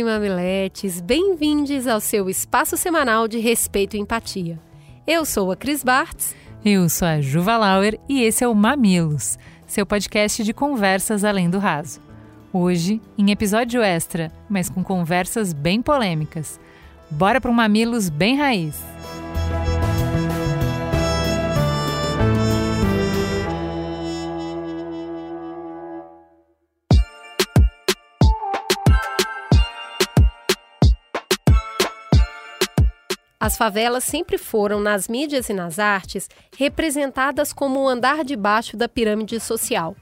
e mamiletes, bem-vindos ao seu espaço semanal de respeito e empatia. Eu sou a Cris Bartz. Eu sou a Juva Lauer e esse é o Mamilos, seu podcast de conversas além do raso. Hoje, em episódio extra, mas com conversas bem polêmicas. Bora para um Mamilos bem raiz! As favelas sempre foram, nas mídias e nas artes, representadas como o andar de baixo da pirâmide social.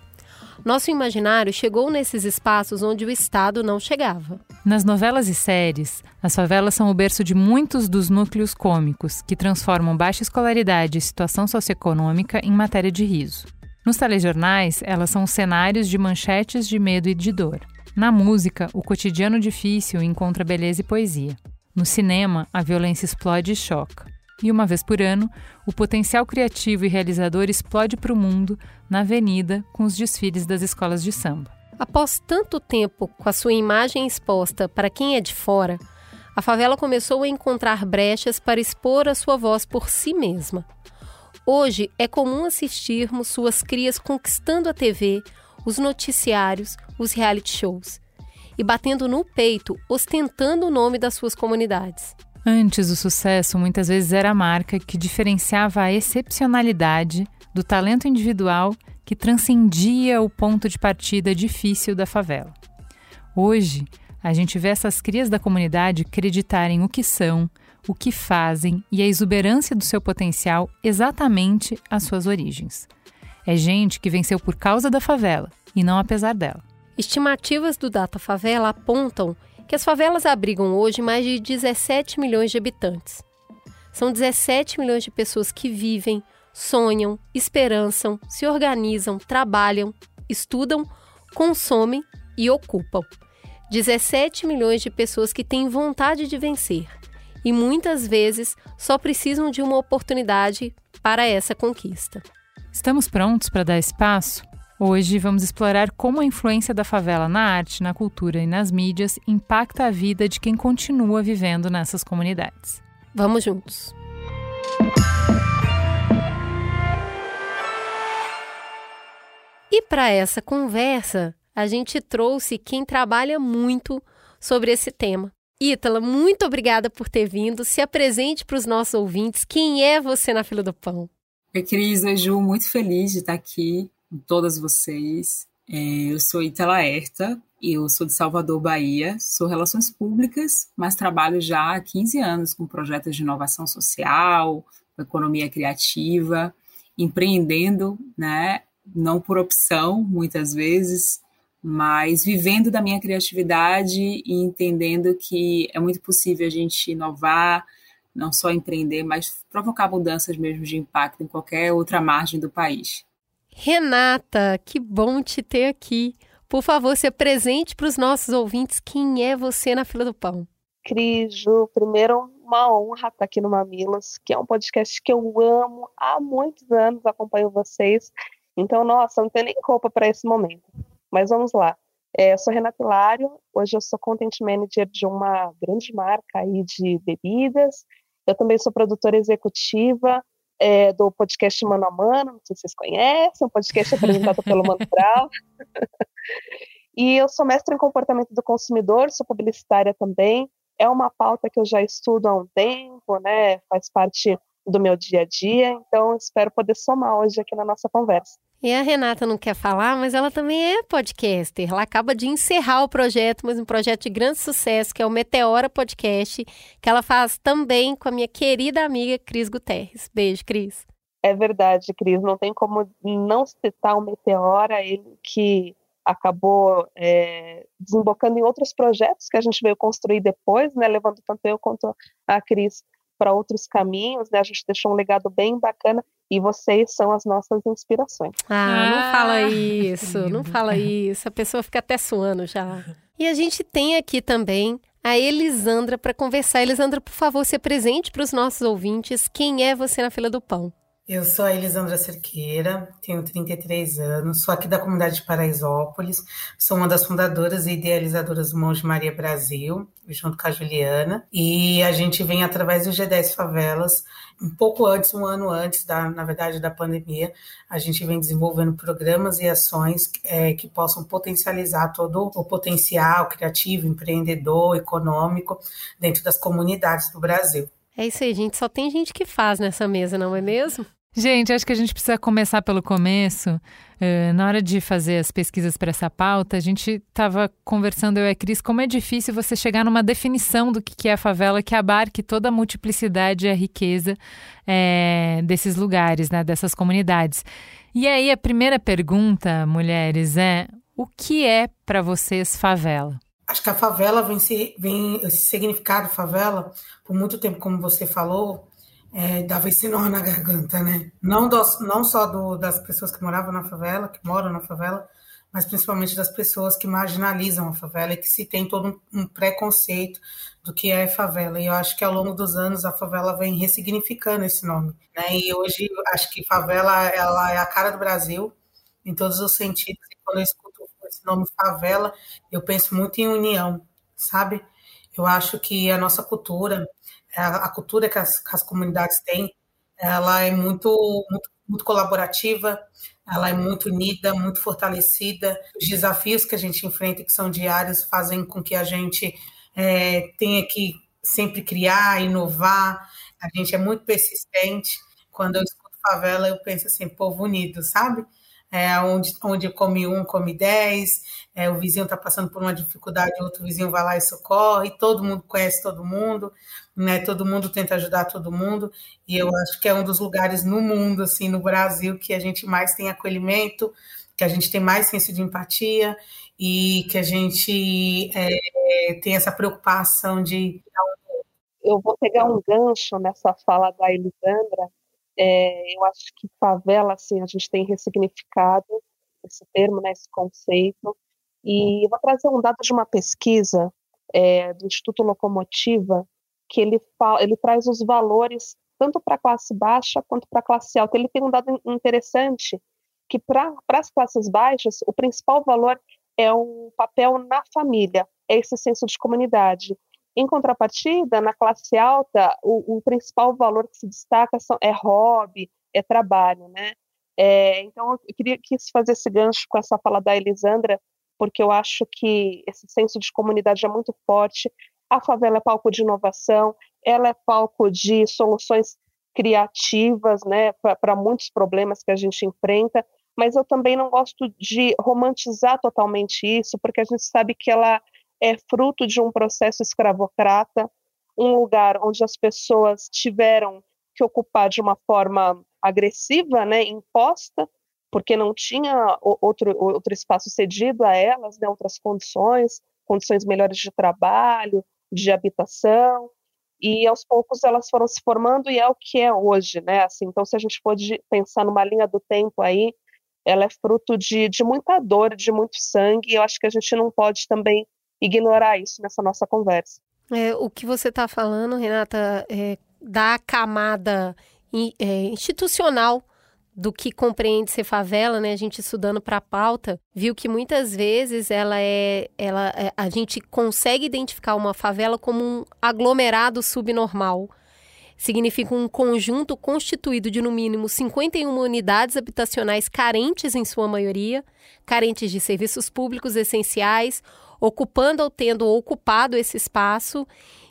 Nosso imaginário chegou nesses espaços onde o Estado não chegava. Nas novelas e séries, as favelas são o berço de muitos dos núcleos cômicos que transformam baixa escolaridade e situação socioeconômica em matéria de riso. Nos telejornais, elas são cenários de manchetes de medo e de dor. Na música, o cotidiano difícil encontra beleza e poesia. No cinema, a violência explode e choca. E uma vez por ano, o potencial criativo e realizador explode para o mundo na avenida com os desfiles das escolas de samba. Após tanto tempo com a sua imagem exposta para quem é de fora, a favela começou a encontrar brechas para expor a sua voz por si mesma. Hoje é comum assistirmos suas crias conquistando a TV, os noticiários, os reality shows e batendo no peito, ostentando o nome das suas comunidades. Antes, o sucesso muitas vezes era a marca que diferenciava a excepcionalidade do talento individual que transcendia o ponto de partida difícil da favela. Hoje, a gente vê essas crias da comunidade acreditarem o que são, o que fazem e a exuberância do seu potencial exatamente às suas origens. É gente que venceu por causa da favela e não apesar dela. Estimativas do Data Favela apontam que as favelas abrigam hoje mais de 17 milhões de habitantes. São 17 milhões de pessoas que vivem, sonham, esperançam, se organizam, trabalham, estudam, consomem e ocupam. 17 milhões de pessoas que têm vontade de vencer e muitas vezes só precisam de uma oportunidade para essa conquista. Estamos prontos para dar espaço? Hoje vamos explorar como a influência da favela na arte, na cultura e nas mídias impacta a vida de quem continua vivendo nessas comunidades. Vamos juntos! E para essa conversa, a gente trouxe quem trabalha muito sobre esse tema. Ítala, muito obrigada por ter vindo. Se apresente para os nossos ouvintes. Quem é você na fila do pão? Oi, Cris. Oi, Ju. Muito feliz de estar aqui com todas vocês. É, eu sou Itala Herta, eu sou de Salvador, Bahia, sou Relações Públicas, mas trabalho já há 15 anos com projetos de inovação social, economia criativa, empreendendo, né, não por opção, muitas vezes, mas vivendo da minha criatividade e entendendo que é muito possível a gente inovar, não só empreender, mas provocar mudanças mesmo de impacto em qualquer outra margem do país. Renata, que bom te ter aqui. Por favor, se apresente para os nossos ouvintes quem é você na fila do pão. Cris, Ju, primeiro uma honra estar aqui no Mamilos, que é um podcast que eu amo há muitos anos, acompanho vocês. Então, nossa, não tenho nem roupa para esse momento. Mas vamos lá. É, eu sou Renata Hilário, hoje eu sou content manager de uma grande marca aí de bebidas. Eu também sou produtora executiva, é, do podcast Mano a Mano, não sei se vocês conhecem, um podcast apresentado pelo Mano Brau. e eu sou mestre em comportamento do consumidor, sou publicitária também. É uma pauta que eu já estudo há um tempo, né? Faz parte do meu dia a dia, então espero poder somar hoje aqui na nossa conversa. E a Renata não quer falar, mas ela também é podcaster. Ela acaba de encerrar o projeto, mas um projeto de grande sucesso, que é o Meteora Podcast, que ela faz também com a minha querida amiga Cris Guterres. Beijo, Cris. É verdade, Cris. Não tem como não citar o Meteora, ele que acabou é, desembocando em outros projetos que a gente veio construir depois, né, levando tanto eu quanto a Cris para outros caminhos, né? A gente deixou um legado bem bacana e vocês são as nossas inspirações. Ah, não fala isso, não fala isso. A pessoa fica até suando já. E a gente tem aqui também a Elisandra para conversar. Elisandra, por favor, se apresente para os nossos ouvintes. Quem é você na fila do pão? Eu sou a Elisandra Cerqueira, tenho 33 anos, sou aqui da comunidade de Paraisópolis, sou uma das fundadoras e idealizadoras do Monge Maria Brasil, junto com a Juliana, e a gente vem através do G10 Favelas, um pouco antes, um ano antes, da, na verdade, da pandemia, a gente vem desenvolvendo programas e ações é, que possam potencializar todo o potencial criativo, empreendedor, econômico dentro das comunidades do Brasil. É isso aí, gente. Só tem gente que faz nessa mesa, não é mesmo? Gente, acho que a gente precisa começar pelo começo. Uh, na hora de fazer as pesquisas para essa pauta, a gente estava conversando, eu e a Cris, como é difícil você chegar numa definição do que é a favela que abarque toda a multiplicidade e a riqueza é, desses lugares, né, dessas comunidades. E aí, a primeira pergunta, mulheres, é: o que é para vocês favela? Acho que a favela vem, se, vem esse significado favela, por muito tempo, como você falou, é, dava esse nó na garganta, né? Não, dos, não só do, das pessoas que moravam na favela, que moram na favela, mas principalmente das pessoas que marginalizam a favela e que se tem todo um, um preconceito do que é favela. E eu acho que ao longo dos anos a favela vem ressignificando esse nome. Né? E hoje acho que favela ela é a cara do Brasil em todos os sentidos. E quando eu escuto esse nome favela, eu penso muito em união, sabe? Eu acho que a nossa cultura a, cultura que as, que as, comunidades têm, ela é muito, muito, muito colaborativa, ela é muito unida, muito fortalecida. Os desafios que a gente enfrenta, que são diários, fazem com que a gente é, tenha que sempre criar, inovar. A gente é muito persistente. Quando eu escuto favela, eu penso assim, povo unido, sabe? É, onde, onde come um, come dez, é, o vizinho está passando por uma dificuldade, outro vizinho vai lá e socorre, todo mundo conhece todo mundo né? Todo mundo tenta ajudar todo mundo e eu acho que é um dos lugares no mundo, assim, no Brasil, que a gente mais tem acolhimento, que a gente tem mais senso de empatia e que a gente é, tem essa preocupação de eu vou pegar um gancho nessa fala da Elisandra. É, eu acho que favela, assim, a gente tem ressignificado esse termo, né, esse conceito. E eu vou trazer um dado de uma pesquisa é, do Instituto Locomotiva, que ele, fala, ele traz os valores tanto para a classe baixa quanto para a classe alta. Ele tem um dado interessante que para as classes baixas o principal valor é o papel na família, é esse senso de comunidade. Em contrapartida, na classe alta, o, o principal valor que se destaca são, é hobby, é trabalho, né? É, então, eu queria quis fazer esse gancho com essa fala da Elisandra, porque eu acho que esse senso de comunidade é muito forte a favela é palco de inovação, ela é palco de soluções criativas, né, para muitos problemas que a gente enfrenta, mas eu também não gosto de romantizar totalmente isso, porque a gente sabe que ela é fruto de um processo escravocrata, um lugar onde as pessoas tiveram que ocupar de uma forma agressiva, né, imposta, porque não tinha outro, outro espaço cedido a elas, né, outras condições, condições melhores de trabalho, de habitação, e aos poucos elas foram se formando e é o que é hoje, né? Assim, então, se a gente pode pensar numa linha do tempo aí, ela é fruto de, de muita dor, de muito sangue, e eu acho que a gente não pode também ignorar isso nessa nossa conversa. É, o que você está falando, Renata, é, da camada é, institucional do que compreende ser favela, né? A gente estudando para a pauta, viu que muitas vezes ela é, ela, é, a gente consegue identificar uma favela como um aglomerado subnormal. Significa um conjunto constituído de no mínimo 51 unidades habitacionais carentes em sua maioria, carentes de serviços públicos essenciais, ocupando ou tendo ocupado esse espaço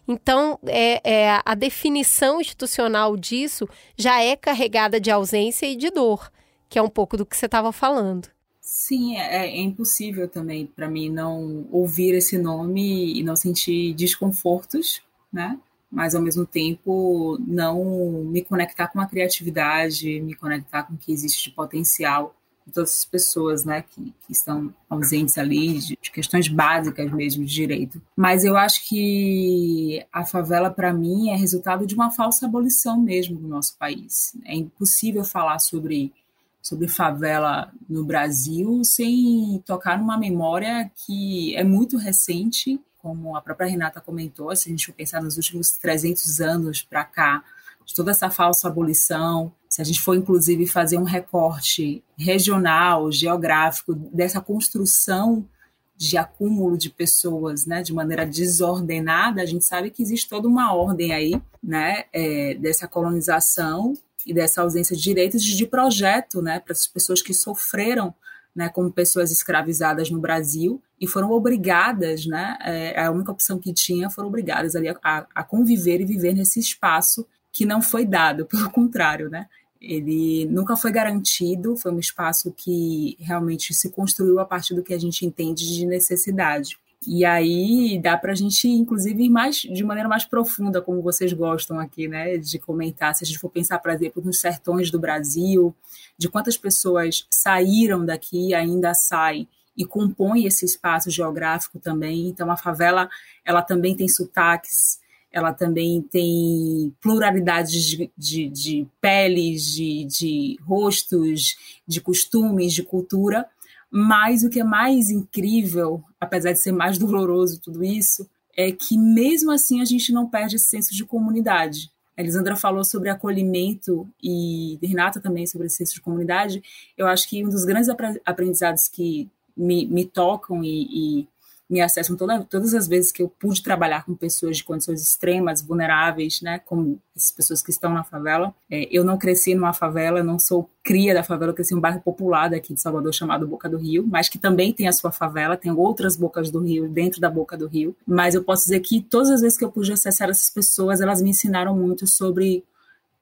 então, é, é, a definição institucional disso já é carregada de ausência e de dor, que é um pouco do que você estava falando. Sim, é, é impossível também para mim não ouvir esse nome e não sentir desconfortos, né? Mas ao mesmo tempo não me conectar com a criatividade, me conectar com o que existe de potencial de todas as pessoas né, que, que estão ausentes ali, de, de, questões básicas mesmo de direito. Mas eu acho que a favela, para mim, é resultado de uma falsa abolição mesmo no nosso país. É impossível falar sobre, sobre favela no Brasil sem tocar numa memória que é muito recente, como a própria Renata comentou, se a gente for pensar nos últimos 300 anos para cá, de toda essa falsa abolição, se a gente for inclusive fazer um recorte regional, geográfico dessa construção de acúmulo de pessoas, né, de maneira desordenada, a gente sabe que existe toda uma ordem aí, né, é, dessa colonização e dessa ausência de direitos de projeto, né, para as pessoas que sofreram, né, como pessoas escravizadas no Brasil e foram obrigadas, né, é, a única opção que tinha, foram obrigadas ali a, a conviver e viver nesse espaço que não foi dado, pelo contrário, né? Ele nunca foi garantido, foi um espaço que realmente se construiu a partir do que a gente entende de necessidade. E aí dá para a gente, inclusive, ir mais, de maneira mais profunda, como vocês gostam aqui, né, de comentar. Se a gente for pensar, por exemplo, nos sertões do Brasil, de quantas pessoas saíram daqui e ainda saem e compõem esse espaço geográfico também. Então, a favela, ela também tem sotaques, ela também tem pluralidade de, de, de peles, de, de rostos, de costumes, de cultura, mas o que é mais incrível, apesar de ser mais doloroso tudo isso, é que mesmo assim a gente não perde esse senso de comunidade. A Elisandra falou sobre acolhimento e Renata também sobre esse senso de comunidade. Eu acho que um dos grandes aprendizados que me, me tocam e, e me acessam toda, todas as vezes que eu pude trabalhar com pessoas de condições extremas, vulneráveis, né, como essas pessoas que estão na favela. É, eu não cresci numa favela, não sou cria da favela, eu cresci em um bairro popular daqui de Salvador chamado Boca do Rio, mas que também tem a sua favela, tem outras bocas do Rio dentro da Boca do Rio. Mas eu posso dizer que todas as vezes que eu pude acessar essas pessoas, elas me ensinaram muito sobre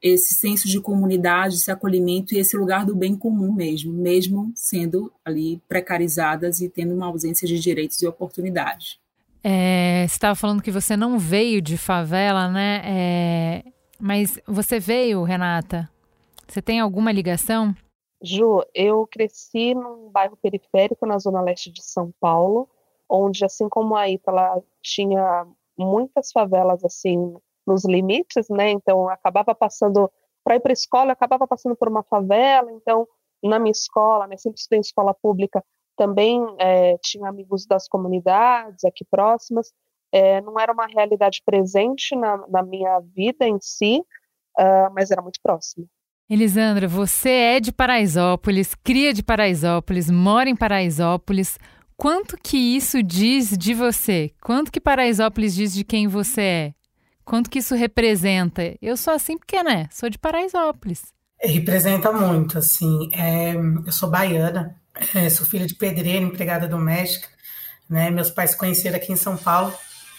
esse senso de comunidade, esse acolhimento e esse lugar do bem comum mesmo, mesmo sendo ali precarizadas e tendo uma ausência de direitos e oportunidades. É, você estava falando que você não veio de favela, né? É, mas você veio, Renata? Você tem alguma ligação? Ju, eu cresci num bairro periférico na zona leste de São Paulo, onde, assim como a Ítala, tinha muitas favelas assim nos limites, né? Então acabava passando para ir para a escola, acabava passando por uma favela. Então na minha escola, né? Sempre estudei em escola pública, também é, tinha amigos das comunidades aqui próximas. É, não era uma realidade presente na, na minha vida em si, uh, mas era muito próximo. Elisandra, você é de Paraisópolis, cria de Paraisópolis, mora em Paraisópolis. Quanto que isso diz de você? Quanto que Paraisópolis diz de quem você é? Quanto que isso representa? Eu sou assim porque, né? Sou de Paraisópolis. Representa muito, assim. É, eu sou baiana, é, sou filha de pedreiro, empregada doméstica. Né? Meus pais se conheceram aqui em São Paulo,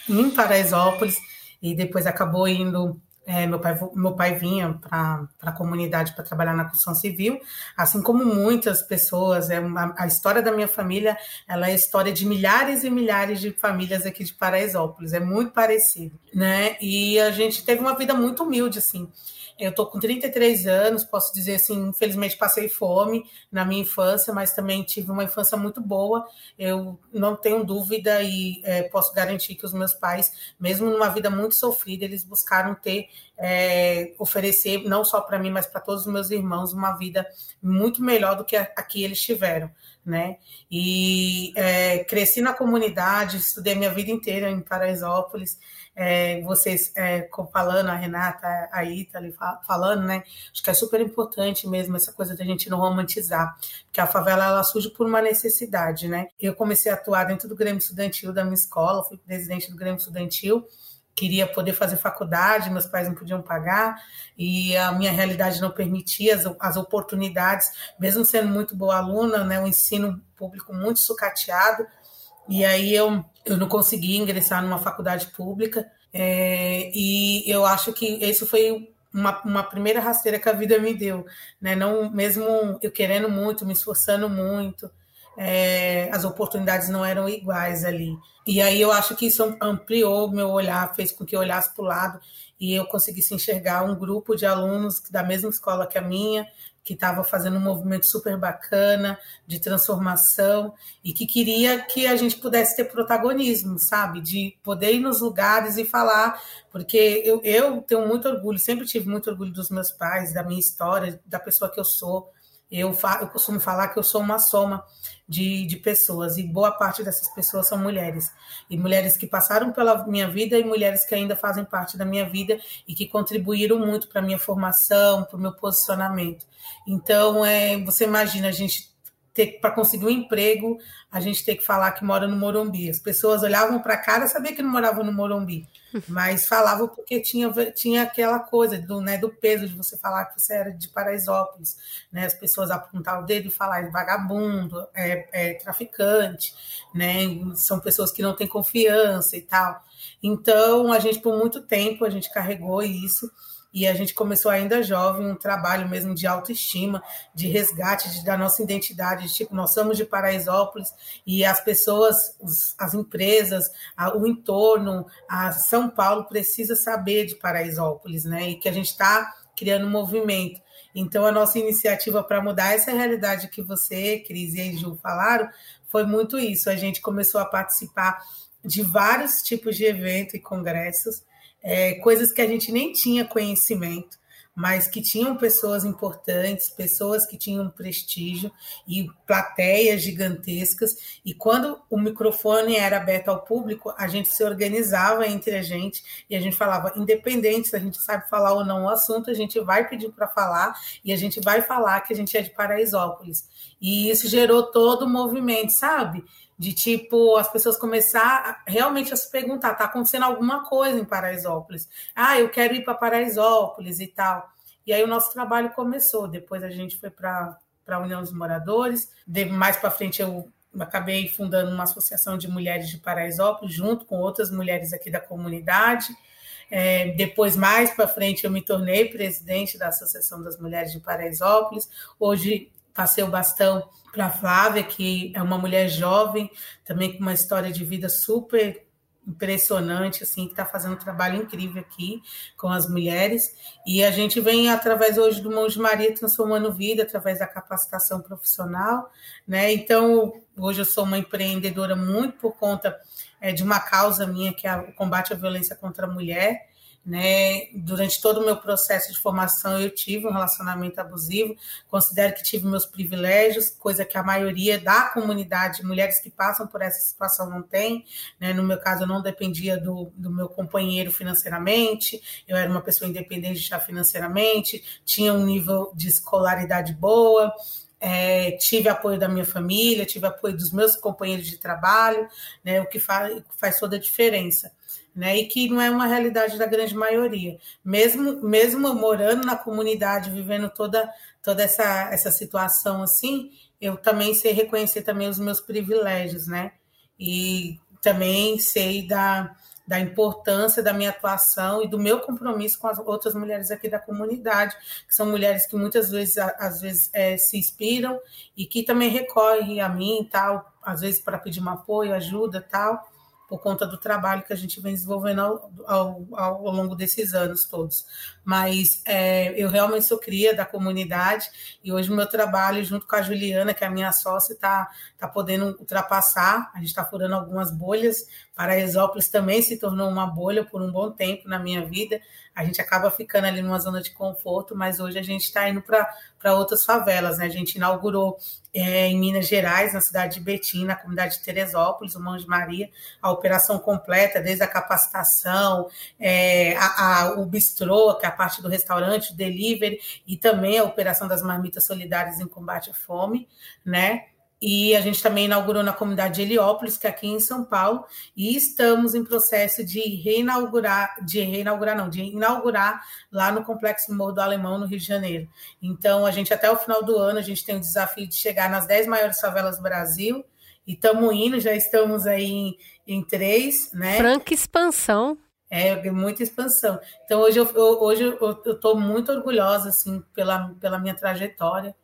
em Paraisópolis, e depois acabou indo é, meu, pai, meu pai vinha para a comunidade para trabalhar na construção civil, assim como muitas pessoas. É uma, a história da minha família ela é a história de milhares e milhares de famílias aqui de Paraisópolis, é muito parecido. Né? E a gente teve uma vida muito humilde, assim. Eu tô com 33 anos, posso dizer assim, infelizmente passei fome na minha infância, mas também tive uma infância muito boa. Eu não tenho dúvida e é, posso garantir que os meus pais, mesmo numa vida muito sofrida, eles buscaram ter, é, oferecer, não só para mim, mas para todos os meus irmãos, uma vida muito melhor do que a, a que eles tiveram. Né? E é, cresci na comunidade, estudei minha vida inteira em Paraisópolis, é, vocês é, falando, a Renata, a Ítali falando, né? Acho que é super importante mesmo essa coisa da gente não romantizar, porque a favela ela surge por uma necessidade, né? Eu comecei a atuar dentro do Grêmio Estudantil da minha escola, fui presidente do Grêmio Estudantil, queria poder fazer faculdade, meus pais não podiam pagar e a minha realidade não permitia as, as oportunidades, mesmo sendo muito boa aluna, né? O ensino público muito sucateado. E aí eu, eu não consegui ingressar numa faculdade pública. É, e eu acho que isso foi uma, uma primeira rasteira que a vida me deu, né? Não mesmo eu querendo muito, me esforçando muito, é, as oportunidades não eram iguais ali. E aí eu acho que isso ampliou meu olhar, fez com que eu olhasse para o lado e eu conseguisse enxergar um grupo de alunos da mesma escola que a minha, que estava fazendo um movimento super bacana de transformação e que queria que a gente pudesse ter protagonismo, sabe? De poder ir nos lugares e falar, porque eu, eu tenho muito orgulho, sempre tive muito orgulho dos meus pais, da minha história, da pessoa que eu sou. Eu, eu costumo falar que eu sou uma soma de, de pessoas, e boa parte dessas pessoas são mulheres. E mulheres que passaram pela minha vida e mulheres que ainda fazem parte da minha vida e que contribuíram muito para a minha formação, para o meu posicionamento. Então, é, você imagina a gente ter para conseguir um emprego, a gente ter que falar que mora no Morumbi. As pessoas olhavam para a cara, sabia que não moravam no Morumbi, mas falavam porque tinha, tinha aquela coisa do, né, do peso de você falar que você era de Paraisópolis, né? As pessoas apontavam o dedo e falavam vagabundo, é, é traficante, né? São pessoas que não têm confiança e tal. Então, a gente por muito tempo a gente carregou isso e a gente começou ainda jovem um trabalho mesmo de autoestima, de resgate de, da nossa identidade, de, tipo, nós somos de Paraisópolis e as pessoas, os, as empresas, a, o entorno, a São Paulo precisa saber de Paraisópolis, né? E que a gente está criando um movimento. Então, a nossa iniciativa para mudar essa realidade que você, Cris e Ju falaram, foi muito isso. A gente começou a participar de vários tipos de eventos e congressos, é, coisas que a gente nem tinha conhecimento, mas que tinham pessoas importantes, pessoas que tinham prestígio e plateias gigantescas. E quando o microfone era aberto ao público, a gente se organizava entre a gente e a gente falava, independente se a gente sabe falar ou não o assunto, a gente vai pedir para falar e a gente vai falar que a gente é de Paraisópolis. E isso gerou todo o movimento, sabe? De tipo as pessoas começar realmente a se perguntar, tá acontecendo alguma coisa em Paraisópolis? Ah, eu quero ir para Paraisópolis e tal. E aí o nosso trabalho começou. Depois a gente foi para a União dos Moradores. Mais para frente eu acabei fundando uma associação de mulheres de Paraisópolis junto com outras mulheres aqui da comunidade. É, depois, mais para frente, eu me tornei presidente da Associação das Mulheres de Paraisópolis. Hoje passei o bastão para a Flávia, que é uma mulher jovem, também com uma história de vida super impressionante, assim, que está fazendo um trabalho incrível aqui com as mulheres. E a gente vem, através hoje do Mão de Maria, transformando vida, através da capacitação profissional, né? Então, hoje eu sou uma empreendedora muito por conta é, de uma causa minha, que é o combate à violência contra a mulher. Né? Durante todo o meu processo de formação, eu tive um relacionamento abusivo, considero que tive meus privilégios, coisa que a maioria da comunidade, mulheres que passam por essa situação, não tem. Né? No meu caso, eu não dependia do, do meu companheiro financeiramente, eu era uma pessoa independente já financeiramente, tinha um nível de escolaridade boa, é, tive apoio da minha família, tive apoio dos meus companheiros de trabalho, né, o que faz, faz toda a diferença né? E que não é uma realidade da grande maioria. Mesmo mesmo morando na comunidade, vivendo toda toda essa essa situação assim, eu também sei reconhecer também os meus privilégios, né? E também sei da da importância da minha atuação e do meu compromisso com as outras mulheres aqui da comunidade, que são mulheres que muitas vezes, às vezes, é, se inspiram e que também recorrem a mim, tal, às vezes para pedir um apoio, ajuda, tal por conta do trabalho que a gente vem desenvolvendo ao, ao, ao longo desses anos todos. Mas é, eu realmente sou cria da comunidade e hoje o meu trabalho, junto com a Juliana, que é a minha sócia, está tá podendo ultrapassar. A gente está furando algumas bolhas. Paraisópolis também se tornou uma bolha por um bom tempo na minha vida. A gente acaba ficando ali numa zona de conforto, mas hoje a gente está indo para outras favelas. Né? A gente inaugurou é, em Minas Gerais, na cidade de Betim, na comunidade de Teresópolis, o Mão de Maria, a operação completa, desde a capacitação, é, a, a, o bistrô, que é a parte do restaurante, o delivery, e também a operação das marmitas solidárias em combate à fome, né? E a gente também inaugurou na comunidade de Heliópolis, que é aqui em São Paulo, e estamos em processo de reinaugurar, de reinaugurar, não, de inaugurar lá no Complexo Morro do Alemão, no Rio de Janeiro. Então, a gente, até o final do ano, a gente tem o desafio de chegar nas 10 maiores favelas do Brasil, e estamos indo, já estamos aí em, em três, né? Franca expansão. É, muita expansão. Então, hoje eu estou hoje eu, eu muito orgulhosa, assim, pela, pela minha trajetória,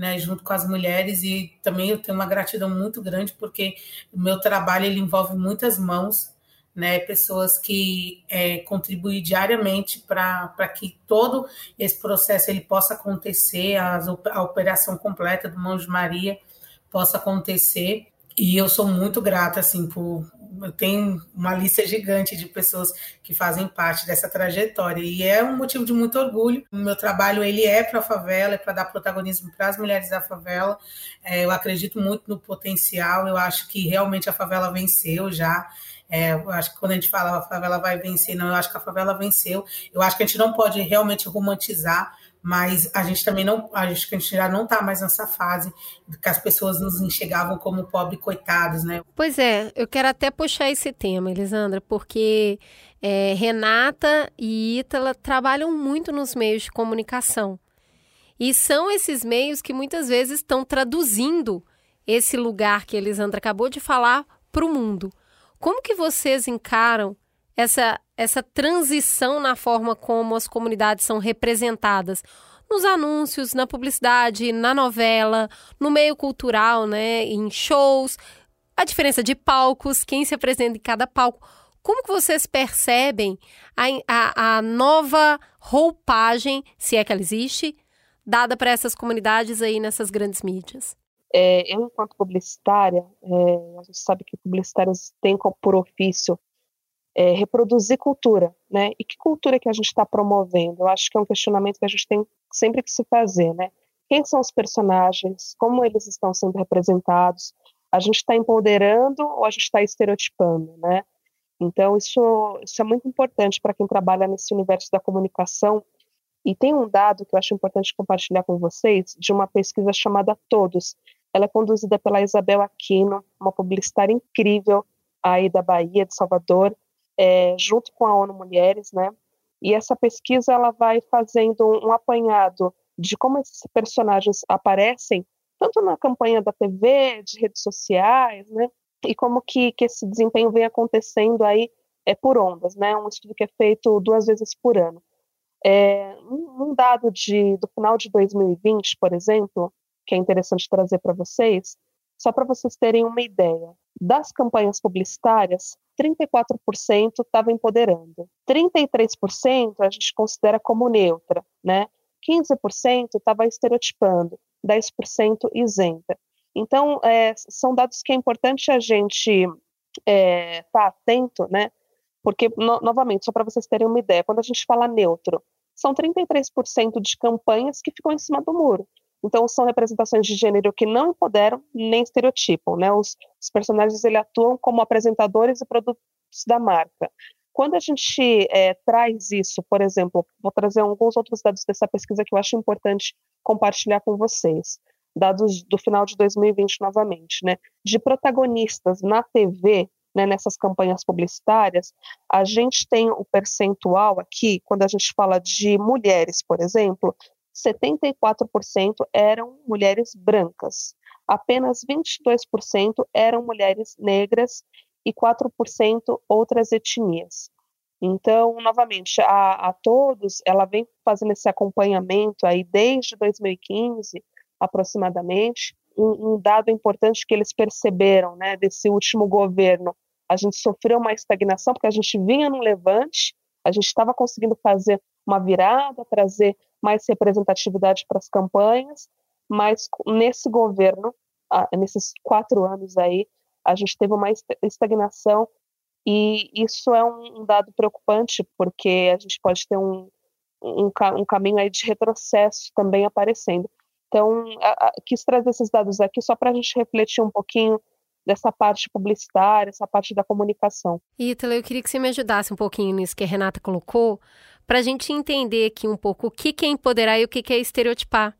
né, junto com as mulheres e também eu tenho uma gratidão muito grande porque o meu trabalho ele envolve muitas mãos, né? Pessoas que é, contribuem diariamente para que todo esse processo ele possa acontecer, a, a operação completa do Mão de Maria possa acontecer. E eu sou muito grata, assim, por. Eu tenho uma lista gigante de pessoas que fazem parte dessa trajetória e é um motivo de muito orgulho. O meu trabalho ele é para a favela, é para dar protagonismo para as mulheres da favela. É, eu acredito muito no potencial. Eu acho que realmente a favela venceu já. É, eu acho que quando a gente fala a favela vai vencer, não, eu acho que a favela venceu. Eu acho que a gente não pode realmente romantizar mas a gente também não, a gente, a gente já não está mais nessa fase que as pessoas nos enxergavam como pobre coitados, né? Pois é, eu quero até puxar esse tema, Elisandra, porque é, Renata e Ítala trabalham muito nos meios de comunicação. E são esses meios que muitas vezes estão traduzindo esse lugar que Elisandra acabou de falar para o mundo. Como que vocês encaram essa, essa transição na forma como as comunidades são representadas nos anúncios, na publicidade, na novela, no meio cultural, né, em shows, a diferença de palcos, quem se apresenta em cada palco. Como que vocês percebem a, a, a nova roupagem, se é que ela existe, dada para essas comunidades aí nessas grandes mídias? É, eu, enquanto publicitária, é, a gente sabe que publicitários têm por ofício é, reproduzir cultura, né? E que cultura que a gente está promovendo? Eu acho que é um questionamento que a gente tem sempre que se fazer, né? Quem são os personagens? Como eles estão sendo representados? A gente está empoderando ou a gente está estereotipando, né? Então isso, isso é muito importante para quem trabalha nesse universo da comunicação. E tem um dado que eu acho importante compartilhar com vocês de uma pesquisa chamada Todos. Ela é conduzida pela Isabel Aquino, uma publicitária incrível aí da Bahia, de Salvador, é, junto com a ONU Mulheres, né? E essa pesquisa ela vai fazendo um apanhado de como esses personagens aparecem tanto na campanha da TV, de redes sociais, né? E como que, que esse desempenho vem acontecendo aí é por ondas, né? Um estudo que é feito duas vezes por ano. É, um dado de, do final de 2020, por exemplo, que é interessante trazer para vocês, só para vocês terem uma ideia, das campanhas publicitárias, 34% estava empoderando. 33% a gente considera como neutra, né? 15% estava estereotipando, 10% isenta. Então, é, são dados que é importante a gente estar é, tá atento, né? Porque, no, novamente, só para vocês terem uma ideia, quando a gente fala neutro, são 33% de campanhas que ficam em cima do muro. Então, são representações de gênero que não empoderam nem estereotipam, né? Os, os personagens ele atuam como apresentadores e produtos da marca. Quando a gente é, traz isso, por exemplo, vou trazer alguns outros dados dessa pesquisa que eu acho importante compartilhar com vocês, dados do final de 2020 novamente, né? De protagonistas na TV, né, nessas campanhas publicitárias, a gente tem o percentual aqui, quando a gente fala de mulheres, por exemplo, 74% eram mulheres brancas, apenas 22% eram mulheres negras e 4% outras etnias. Então, novamente, a, a, todos, ela vem fazendo esse acompanhamento aí desde 2015, aproximadamente. Um, um dado importante que eles perceberam, né, desse último governo, a gente sofreu uma estagnação porque a gente vinha no levante, a gente estava conseguindo fazer uma virada, trazer mais representatividade para as campanhas, mas nesse governo, nesses quatro anos aí, a gente teve uma estagnação e isso é um dado preocupante porque a gente pode ter um, um, um caminho aí de retrocesso também aparecendo. Então, a, a, quis trazer esses dados aqui só para a gente refletir um pouquinho dessa parte publicitária, essa parte da comunicação. Ítala, eu queria que você me ajudasse um pouquinho nisso que a Renata colocou, para a gente entender aqui um pouco o que, é empoderar e o que, é estereotipar.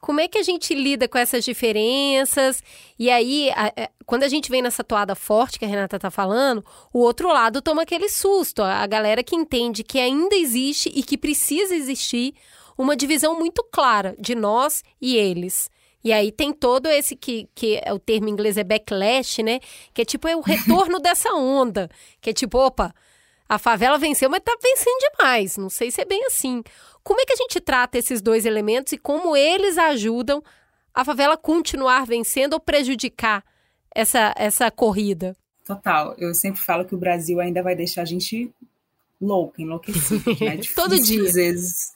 Como é que a gente lida com essas diferenças? E aí, a, a, é, quando a gente vem nessa toada forte que a Renata está falando, o outro lado toma aquele susto. A, a galera que entende que ainda existe e que precisa existir uma divisão muito clara de nós e eles. E aí tem todo esse que, que é o termo em inglês é backlash, né? Que é tipo é o retorno dessa onda. Que é tipo, opa, a favela venceu, mas tá vencendo demais. Não sei se é bem assim. Como é que a gente trata esses dois elementos e como eles ajudam a favela continuar vencendo ou prejudicar essa, essa corrida? total. Eu sempre falo que o Brasil ainda vai deixar a gente louca, enlouquecida. Né? Todo dia. Às vezes,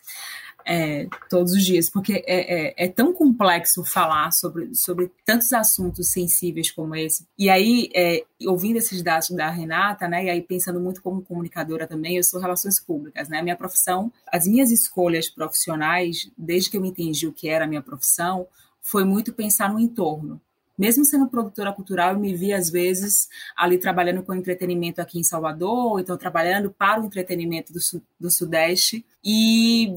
é, todos os dias, porque é, é, é, tão complexo falar sobre, sobre tantos assuntos sensíveis como esse. E aí, é, ouvindo esses dados da Renata, né, e aí pensando muito como comunicadora também, eu sou relações públicas, né, minha profissão, as minhas escolhas profissionais, desde que eu entendi o que era a minha profissão, foi muito pensar no entorno. Mesmo sendo produtora cultural, eu me vi às vezes ali trabalhando com entretenimento aqui em Salvador, ou então trabalhando para o entretenimento do, do Sudeste, e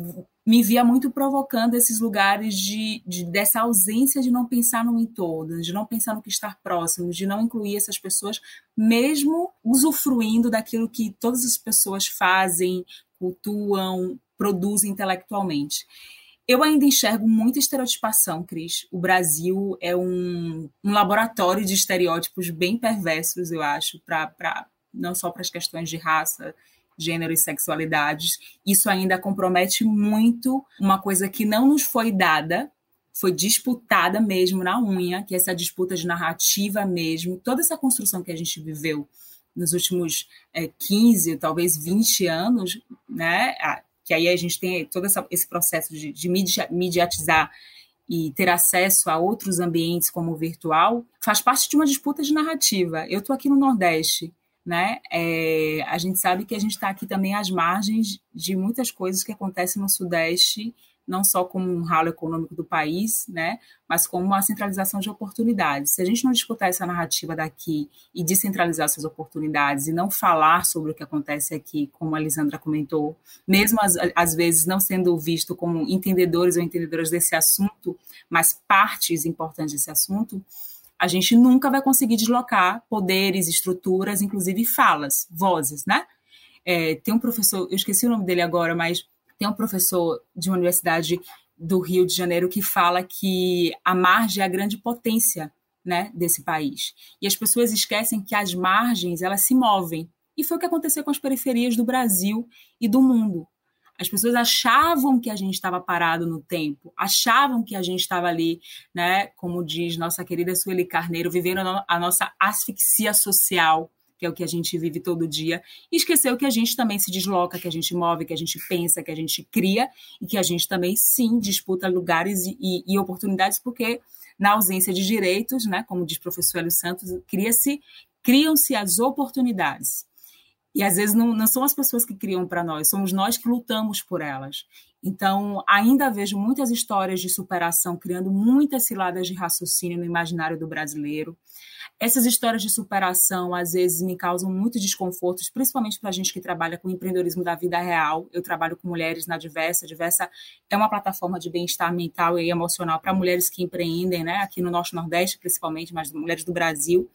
me via muito provocando esses lugares de, de, dessa ausência de não pensar no entorno, de não pensar no que está próximo, de não incluir essas pessoas, mesmo usufruindo daquilo que todas as pessoas fazem, cultuam, produzem intelectualmente. Eu ainda enxergo muita estereotipação, Cris. O Brasil é um, um laboratório de estereótipos bem perversos, eu acho, para não só para as questões de raça, gênero e sexualidades. Isso ainda compromete muito uma coisa que não nos foi dada, foi disputada mesmo na unha, que é essa disputa de narrativa mesmo, toda essa construção que a gente viveu nos últimos é, 15, talvez 20 anos, né? Que aí a gente tem todo essa, esse processo de, de mediatizar e ter acesso a outros ambientes como o virtual, faz parte de uma disputa de narrativa. Eu estou aqui no Nordeste, né? É, a gente sabe que a gente está aqui também às margens de muitas coisas que acontecem no Sudeste, não só como um ralo econômico do país, né? Mas como uma centralização de oportunidades. Se a gente não disputar essa narrativa daqui e descentralizar essas oportunidades e não falar sobre o que acontece aqui, como a Lisandra comentou, mesmo às, às vezes não sendo visto como entendedores ou entendedoras desse assunto, mas partes importantes desse assunto, a gente nunca vai conseguir deslocar poderes, estruturas, inclusive falas, vozes, né? É, tem um professor, eu esqueci o nome dele agora, mas tem um professor de uma universidade do Rio de Janeiro que fala que a margem é a grande potência né, desse país. E as pessoas esquecem que as margens elas se movem. E foi o que aconteceu com as periferias do Brasil e do mundo. As pessoas achavam que a gente estava parado no tempo, achavam que a gente estava ali, né, como diz nossa querida Sueli Carneiro, vivendo a nossa asfixia social, que é o que a gente vive todo dia, e esqueceu que a gente também se desloca, que a gente move, que a gente pensa, que a gente cria e que a gente também, sim, disputa lugares e, e, e oportunidades, porque na ausência de direitos, né, como diz o professor Hélio Santos, cria-se, criam-se as oportunidades. E às vezes não, não são as pessoas que criam para nós, somos nós que lutamos por elas. Então, ainda vejo muitas histórias de superação criando muitas ciladas de raciocínio no imaginário do brasileiro. Essas histórias de superação, às vezes, me causam muito desconforto, principalmente para a gente que trabalha com empreendedorismo da vida real. Eu trabalho com mulheres na Diversa. Diversa é uma plataforma de bem-estar mental e emocional para mulheres que empreendem, né? aqui no Norte Nordeste, principalmente, mas mulheres do Brasil.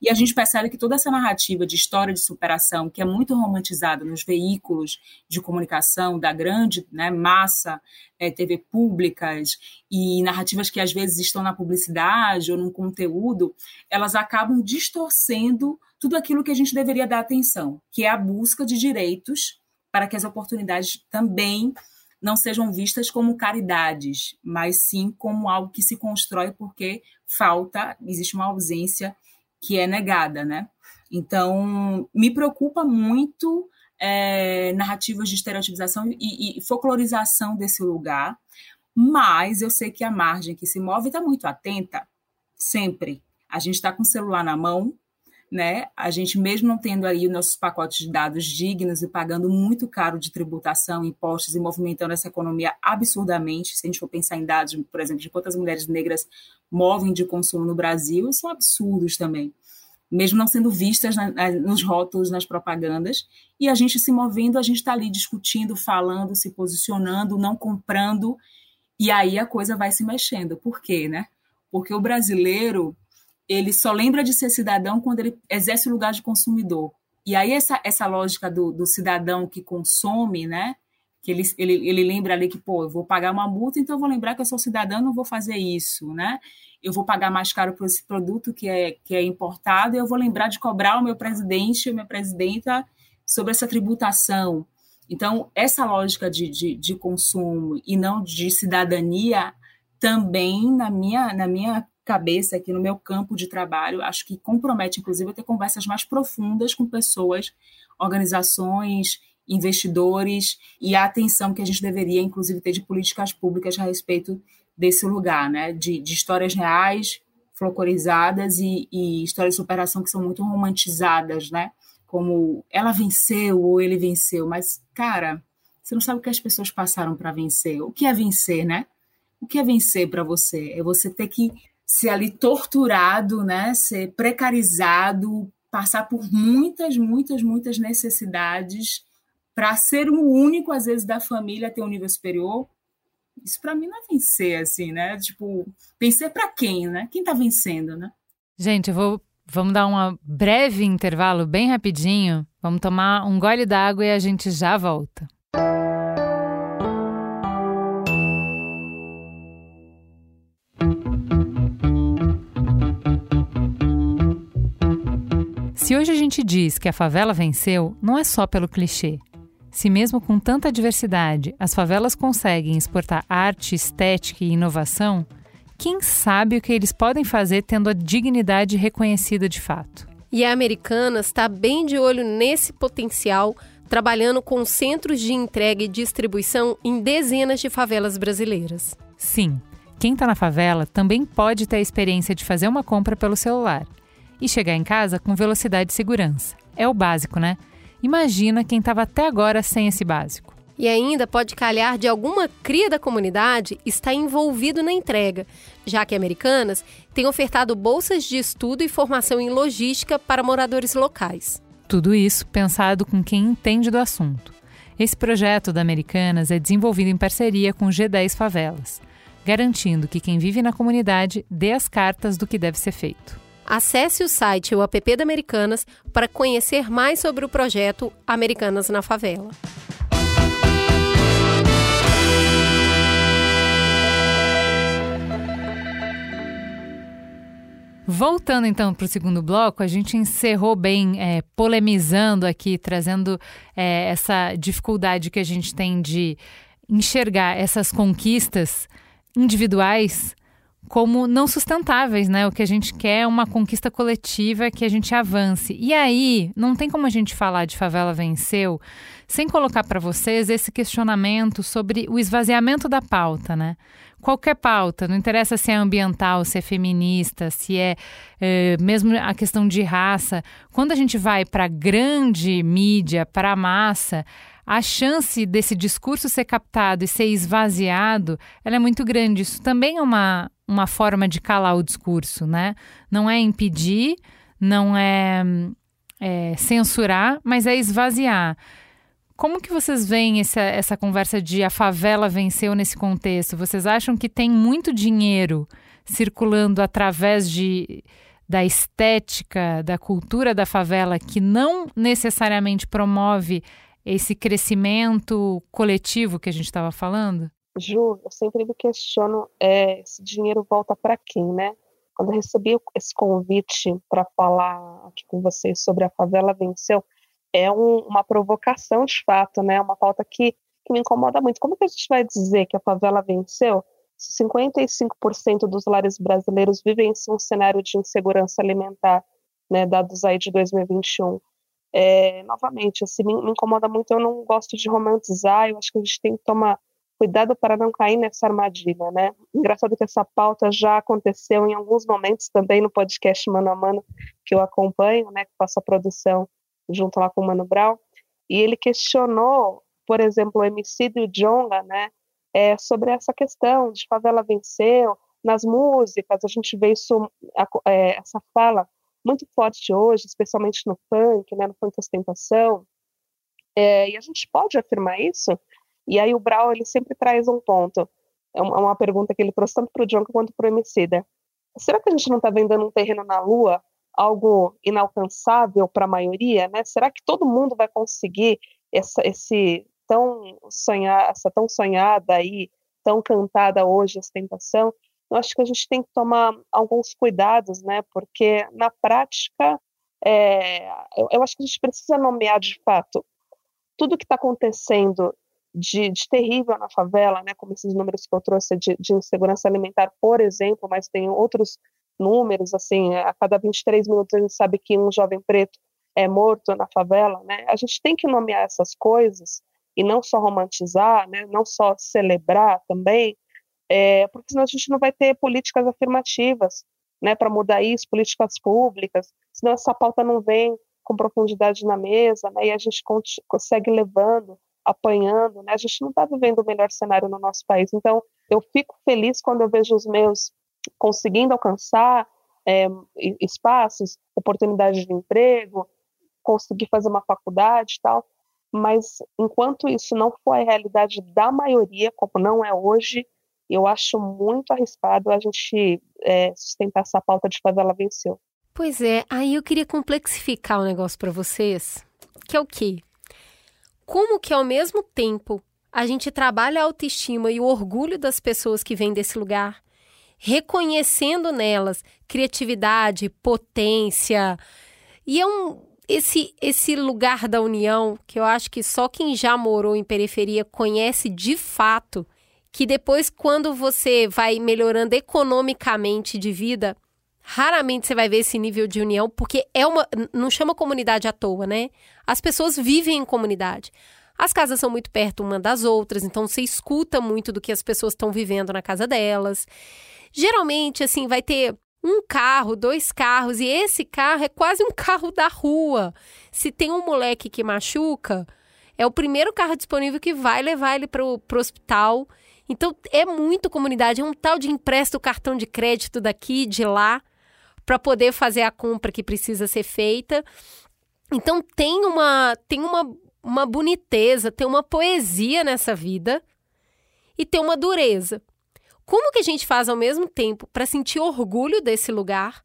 E a gente percebe que toda essa narrativa de história de superação, que é muito romantizada nos veículos de comunicação da grande né, massa, é, TV públicas e narrativas que às vezes estão na publicidade ou no conteúdo, elas acabam distorcendo tudo aquilo que a gente deveria dar atenção, que é a busca de direitos para que as oportunidades também não sejam vistas como caridades, mas sim como algo que se constrói porque falta, existe uma ausência que é negada, né? Então, me preocupa muito é, narrativas de estereotipização e, e, folclorização desse lugar, mas eu sei que a margem que se move está muito atenta, sempre. A gente está com o celular na mão, né? A gente, mesmo não tendo aí nossos pacotes de dados dignos e pagando muito caro de tributação, impostos e movimentando essa economia absurdamente, se a gente for pensar em dados, por exemplo, de quantas mulheres negras movem de consumo no Brasil, são absurdos também. Mesmo não sendo vistas na, na, nos rótulos, nas propagandas, e a gente se movendo, a gente está ali discutindo, falando, se posicionando, não comprando, e aí a coisa vai se mexendo. Por quê, né? Porque o brasileiro ele só lembra de ser cidadão quando ele exerce o lugar de consumidor. E aí essa, essa lógica do, do cidadão que consome, né? Que ele, ele, ele lembra ali que, pô, eu vou pagar uma multa, então eu vou lembrar que eu sou cidadão, não vou fazer isso, né? Eu vou pagar mais caro por esse produto que é, que é importado e eu vou lembrar de cobrar o meu presidente ou minha presidenta sobre essa tributação. Então, essa lógica de, de, de consumo e não de cidadania também, na minha, na minha cabeça aqui no meu campo de trabalho, acho que compromete, inclusive, ter conversas mais profundas com pessoas, organizações, investidores e a atenção que a gente deveria, inclusive, ter de políticas públicas a respeito desse lugar, né? De, de histórias reais, folclorizadas e, e histórias de superação que são muito romantizadas, né? Como ela venceu ou ele venceu, mas, cara, você não sabe o que as pessoas passaram para vencer. O que é vencer, né? O que é vencer para você? É você ter que ser ali torturado, né? Ser precarizado, passar por muitas, muitas, muitas necessidades para ser o único, às vezes, da família ter um nível superior. Isso para mim não é vencer, assim, né? Tipo, vencer para quem, né? Quem está vencendo, né? Gente, eu vou Vamos dar um breve intervalo, bem rapidinho. Vamos tomar um gole d'água e a gente já volta. Se hoje a gente diz que a favela venceu, não é só pelo clichê. Se mesmo com tanta diversidade as favelas conseguem exportar arte, estética e inovação, quem sabe o que eles podem fazer tendo a dignidade reconhecida de fato? E a Americanas está bem de olho nesse potencial, trabalhando com centros de entrega e distribuição em dezenas de favelas brasileiras. Sim, quem está na favela também pode ter a experiência de fazer uma compra pelo celular e chegar em casa com velocidade e segurança. É o básico, né? Imagina quem estava até agora sem esse básico. E ainda pode calhar de alguma cria da comunidade estar envolvido na entrega, já que Americanas tem ofertado bolsas de estudo e formação em logística para moradores locais. Tudo isso pensado com quem entende do assunto. Esse projeto da Americanas é desenvolvido em parceria com o G10 Favelas, garantindo que quem vive na comunidade dê as cartas do que deve ser feito. Acesse o site o app da Americanas para conhecer mais sobre o projeto Americanas na Favela. Voltando então para o segundo bloco, a gente encerrou bem é, polemizando aqui, trazendo é, essa dificuldade que a gente tem de enxergar essas conquistas individuais como não sustentáveis, né? O que a gente quer é uma conquista coletiva que a gente avance. E aí, não tem como a gente falar de favela venceu sem colocar para vocês esse questionamento sobre o esvaziamento da pauta, né? Qualquer pauta, não interessa se é ambiental, se é feminista, se é, é mesmo a questão de raça. Quando a gente vai para grande mídia, para a massa, a chance desse discurso ser captado e ser esvaziado, ela é muito grande. Isso também é uma, uma forma de calar o discurso, né? Não é impedir, não é, é censurar, mas é esvaziar. Como que vocês veem essa, essa conversa de a favela venceu nesse contexto? Vocês acham que tem muito dinheiro circulando através de, da estética, da cultura da favela, que não necessariamente promove esse crescimento coletivo que a gente estava falando? Ju, eu sempre me questiono, é, esse dinheiro volta para quem, né? Quando eu recebi esse convite para falar aqui com vocês sobre a favela venceu, é um, uma provocação de fato, né? Uma pauta que, que me incomoda muito. Como que a gente vai dizer que a favela venceu se 55% dos lares brasileiros vivem em um cenário de insegurança alimentar, né? Dados aí de 2021. É, novamente, assim, me, me, incomoda muito, eu não gosto de romantizar, eu acho que a gente tem que tomar cuidado para não cair nessa armadilha, né? Engraçado que essa pauta já aconteceu em alguns momentos também no podcast Mano a Mano, que eu acompanho, né, que faço a produção junto lá com o Mano Brown, e ele questionou, por exemplo, o Emicídio e o Jonga, né, é, sobre essa questão de favela venceu, nas músicas, a gente vê isso, é, essa fala muito forte hoje, especialmente no funk, né, no funk ostentação, é, e a gente pode afirmar isso? E aí o Brau, ele sempre traz um ponto, é uma pergunta que ele trouxe tanto para o John quanto para o Emicida. Será que a gente não está vendendo um terreno na Lua, algo inalcançável para a maioria, né? Será que todo mundo vai conseguir essa, esse tão sonhar, essa tão sonhada e tão cantada hoje ostentação? Eu acho que a gente tem que tomar alguns cuidados, né? Porque na prática, é, eu, eu, acho que a gente precisa nomear de fato tudo que está acontecendo de, de, terrível na favela, né? Como esses números que eu trouxe de, de, insegurança alimentar, por exemplo, mas tem outros números, assim, a cada 23 minutos a gente sabe que um jovem preto é morto na favela, né? A gente tem que nomear essas coisas e não só romantizar, né? Não só celebrar também, é, porque senão a gente não vai ter políticas afirmativas, né? Para mudar isso, políticas públicas, senão essa pauta não vem com profundidade na mesa, né? E a gente consegue levando, apanhando, né? A gente não está vivendo o melhor cenário no nosso país. Então, eu fico feliz quando eu vejo os meus conseguindo alcançar é, espaços, oportunidades de emprego, conseguir fazer uma faculdade e tal, mas enquanto isso não for a realidade da maioria, como não é hoje, eu acho muito arriscado a gente é, sustentar essa pauta de favela venceu. Pois é, aí eu queria complexificar o um negócio para vocês, que é o quê? Como que ao mesmo tempo a gente trabalha a autoestima e o orgulho das pessoas que vêm desse lugar, reconhecendo nelas criatividade, potência. E é um esse esse lugar da união que eu acho que só quem já morou em periferia conhece de fato, que depois quando você vai melhorando economicamente de vida, raramente você vai ver esse nível de união, porque é uma não chama comunidade à toa, né? As pessoas vivem em comunidade. As casas são muito perto uma das outras, então você escuta muito do que as pessoas estão vivendo na casa delas. Geralmente, assim, vai ter um carro, dois carros, e esse carro é quase um carro da rua. Se tem um moleque que machuca, é o primeiro carro disponível que vai levar ele para o hospital. Então, é muito comunidade, é um tal de empresta o cartão de crédito daqui, de lá, para poder fazer a compra que precisa ser feita. Então, tem uma, tem uma, uma boniteza, tem uma poesia nessa vida e tem uma dureza. Como que a gente faz ao mesmo tempo para sentir orgulho desse lugar,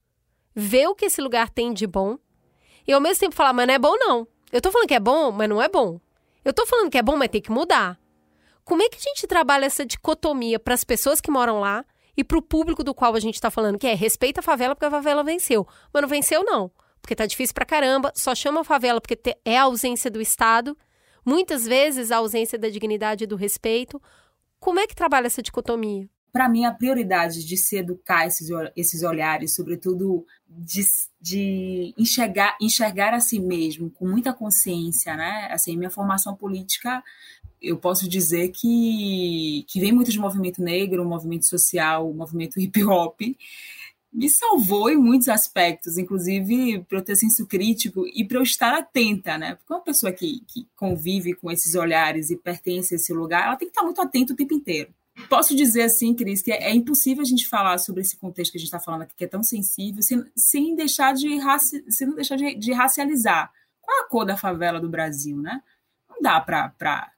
ver o que esse lugar tem de bom e ao mesmo tempo falar, mas não é bom não. Eu tô falando que é bom, mas não é bom. Eu tô falando que é bom, mas tem que mudar. Como é que a gente trabalha essa dicotomia para as pessoas que moram lá e para o público do qual a gente está falando, que é respeita a favela porque a favela venceu. Mas não venceu, não. Porque tá difícil pra caramba, só chama a favela porque é a ausência do Estado, muitas vezes a ausência da dignidade e do respeito. Como é que trabalha essa dicotomia? para mim, a prioridade de se educar esses, esses olhares, sobretudo de, de enxergar, enxergar a si mesmo com muita consciência, né? Assim, minha formação política, eu posso dizer que, que vem muito de movimento negro, movimento social, movimento hip hop, me salvou em muitos aspectos, inclusive para eu ter senso crítico e para eu estar atenta, né? Porque uma pessoa que, que convive com esses olhares e pertence a esse lugar, ela tem que estar muito atenta o tempo inteiro posso dizer assim, Cris, que é, impossível a gente falar sobre esse contexto que a gente está falando aqui, que é tão sensível, sem, sem deixar, de, raci, sem deixar de, de, racializar. Qual é a cor da favela do Brasil, né? Não dá para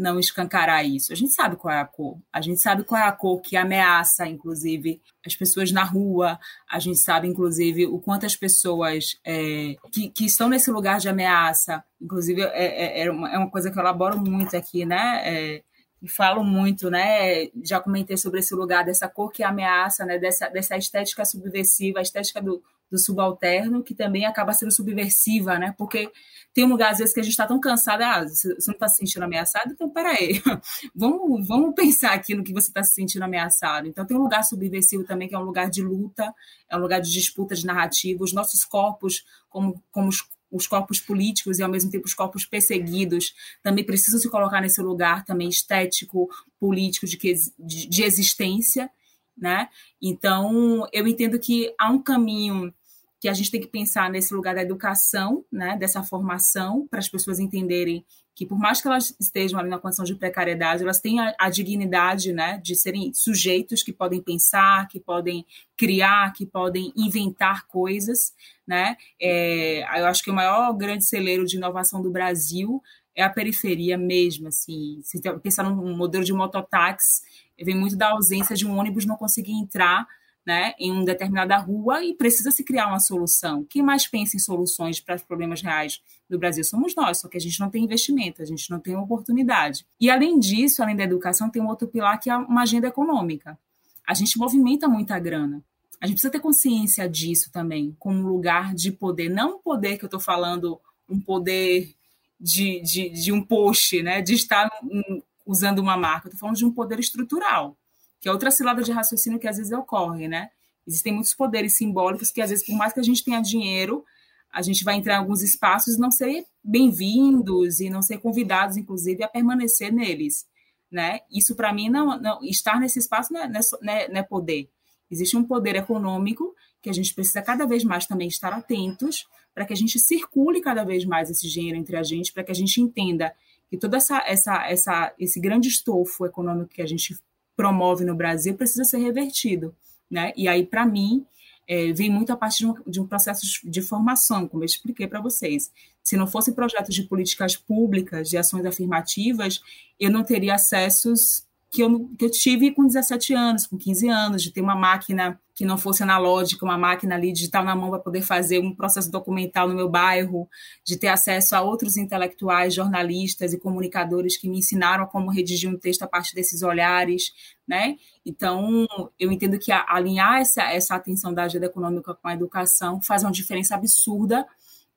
não escancarar isso. A gente sabe qual é a cor. A gente sabe qual é a cor que ameaça, inclusive, as pessoas na rua. A gente sabe, inclusive, o quanto as pessoas é, que, que estão nesse lugar de ameaça, inclusive, é, é, é, uma, é uma coisa que eu elaboro muito aqui, né? É, e falo muito, né? Já comentei sobre esse lugar dessa cor que ameaça, né? Dessa, dessa estética subversiva, a estética do, do subalterno, que também acaba sendo subversiva, né? Porque tem um lugar, às vezes, que a gente está tão cansado, ah, você não está se sentindo ameaçado? Então, peraí, vamos, vamos pensar aqui no que você está se sentindo ameaçado. Então, tem um lugar subversivo também, que é um lugar de luta, é um lugar de disputa de narrativa. Os nossos corpos, como, como os os corpos políticos e ao mesmo tempo os corpos perseguidos também precisam se colocar nesse lugar também estético, político de, que, de, de existência, né? Então eu entendo que há um caminho que a gente tem que pensar nesse lugar da educação, né, dessa formação, para as pessoas entenderem que por mais que elas estejam ali na condição de precariedade, elas têm a, a, dignidade né, de serem sujeitos que podem pensar, que podem criar, que podem inventar coisas. Né? É, eu acho que o maior grande celeiro de inovação do Brasil é a periferia mesmo. Assim, se pensar num modelo de mototáxi, vem muito da ausência de um ônibus não conseguir entrar né, em uma determinada rua e precisa se criar uma solução. Quem mais pensa em soluções para os problemas reais do Brasil somos nós, só que a gente não tem investimento, a gente não tem oportunidade. E além disso, além da educação, tem um outro pilar que é uma agenda econômica. A gente movimenta muita grana. A gente precisa ter consciência disso também, como um lugar de poder, não um poder que eu estou falando, um poder de, de, de, um post, né, de estar um, usando uma marca, eu estou falando de um poder estrutural que é outra cilada de raciocínio que às vezes ocorre, né? Existem muitos poderes simbólicos que, às vezes, por mais que a gente tenha dinheiro, a gente vai entrar em alguns espaços e não ser bem-vindos e não ser convidados, inclusive, a permanecer neles. Né? Isso, para mim, não, não, estar nesse espaço não é, não, é, não é poder. Existe um poder econômico que a gente precisa cada vez mais também estar atentos para que a gente circule cada vez mais esse dinheiro entre a gente, para que a gente entenda que todo essa, essa, essa, esse grande estofo econômico que a gente promove no Brasil precisa ser revertido. Né? E aí, para mim, é, vem muito a partir de um, de um processo de formação, como eu expliquei para vocês. Se não fosse projetos de políticas públicas, de ações afirmativas, eu não teria acessos que eu, que eu tive com 17 anos, com 15 anos, de ter uma máquina que não fosse analógica, uma máquina ali digital na mão para poder fazer um processo documental no meu bairro, de ter acesso a outros intelectuais, jornalistas e comunicadores que me ensinaram como redigir um texto a partir desses olhares, né? Então, eu entendo que alinhar essa, essa atenção da agenda econômica com a educação faz uma diferença absurda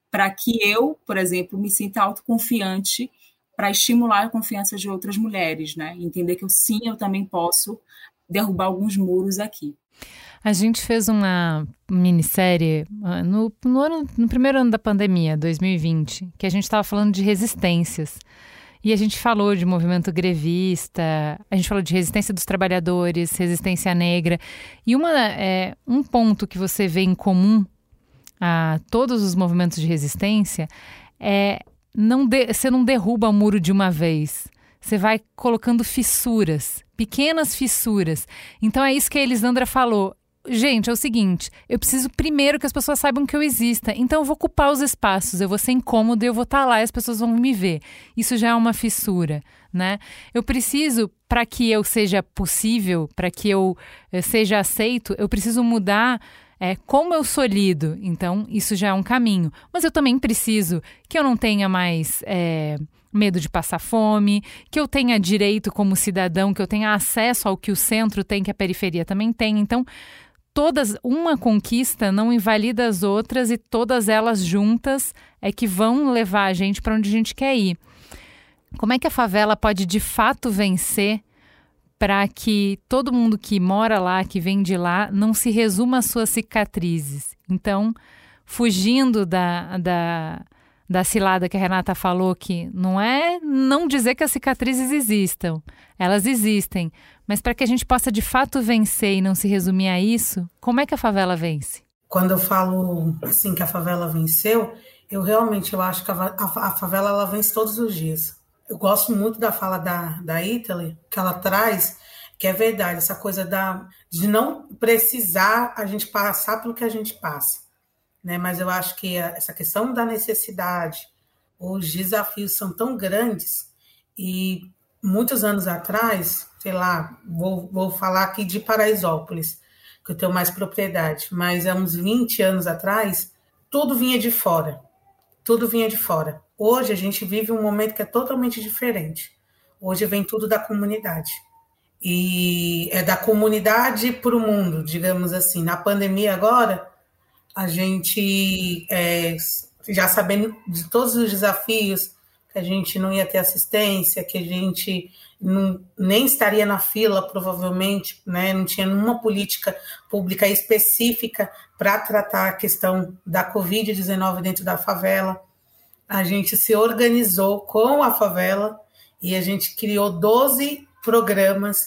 para que eu, por exemplo, me sinta autoconfiante para estimular a confiança de outras mulheres, né? Entender que eu sim, eu também posso derrubar alguns muros aqui. A gente fez uma minissérie ah, no, no, ano, no primeiro ano da pandemia, 2020, que a gente estava falando de resistências. E a gente falou de movimento grevista, a gente falou de resistência dos trabalhadores, resistência negra. E uma, é, um ponto que você vê em comum a todos os movimentos de resistência é não de, você não derruba o muro de uma vez. Você vai colocando fissuras, pequenas fissuras. Então é isso que a Elisandra falou. Gente, é o seguinte, eu preciso primeiro que as pessoas saibam que eu exista. Então eu vou ocupar os espaços, eu vou ser incômodo, eu vou estar tá lá e as pessoas vão me ver. Isso já é uma fissura, né? Eu preciso para que eu seja possível, para que eu eh, seja aceito, eu preciso mudar é, como eu sou lido. Então, isso já é um caminho. Mas eu também preciso que eu não tenha mais é, medo de passar fome, que eu tenha direito como cidadão, que eu tenha acesso ao que o centro tem, que a periferia também tem. Então, todas uma conquista não invalida as outras e todas elas juntas é que vão levar a gente para onde a gente quer ir. Como é que a favela pode de fato vencer para que todo mundo que mora lá, que vem de lá, não se resuma às suas cicatrizes. Então, fugindo da, da, da cilada que a Renata falou, que não é não dizer que as cicatrizes existam, elas existem, mas para que a gente possa de fato vencer e não se resumir a isso, como é que a favela vence? Quando eu falo assim que a favela venceu, eu realmente eu acho que a, a, a favela ela vence todos os dias eu gosto muito da fala da, da Italy, que ela traz, que é verdade, essa coisa da, de não precisar a gente passar pelo que a gente passa. Né? Mas eu acho que essa questão da necessidade, os desafios são tão grandes e muitos anos atrás, sei lá, vou, vou falar aqui de Paraisópolis, que eu tenho mais propriedade, mas há uns 20 anos atrás, tudo vinha de fora. Tudo vinha de fora. Hoje a gente vive um momento que é totalmente diferente. Hoje vem tudo da comunidade. E é da comunidade para o mundo, digamos assim. Na pandemia agora, a gente, é, já sabendo de todos os desafios, que a gente não ia ter assistência, que a gente não, nem estaria na fila, provavelmente, né? não tinha nenhuma política pública específica para tratar a questão da Covid-19 dentro da favela a gente se organizou com a favela e a gente criou 12 programas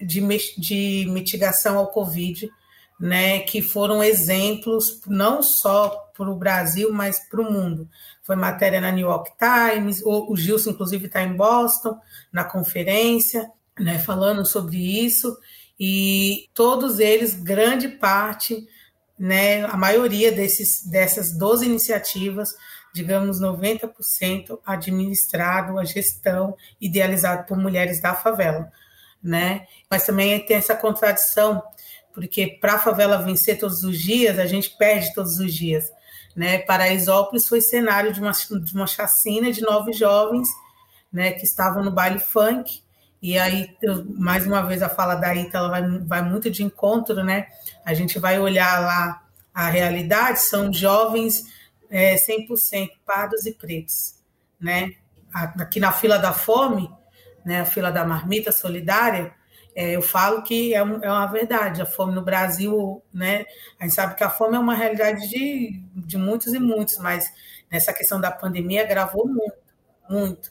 de, de mitigação ao Covid, né, que foram exemplos não só para o Brasil, mas para o mundo. Foi matéria na New York Times, o, o Gilson, inclusive, está em Boston, na conferência, né, falando sobre isso, e todos eles, grande parte, né, a maioria desses, dessas 12 iniciativas digamos, 90% administrado, a gestão idealizado por mulheres da favela, né? Mas também tem essa contradição, porque para a favela vencer todos os dias, a gente perde todos os dias, né? Paraisópolis foi cenário de uma, de uma chacina de nove jovens, né, que estavam no baile funk, e aí, mais uma vez, a fala da Ita ela vai, vai muito de encontro, né? A gente vai olhar lá a realidade, são jovens é, 100% pardos e pretos, né? Aqui na fila da fome, né, a fila da marmita solidária, é, eu falo que é, um, é, uma verdade. A fome no Brasil, né? A gente sabe que a fome é uma realidade de, de muitos e muitos, mas nessa questão da pandemia agravou muito, muito.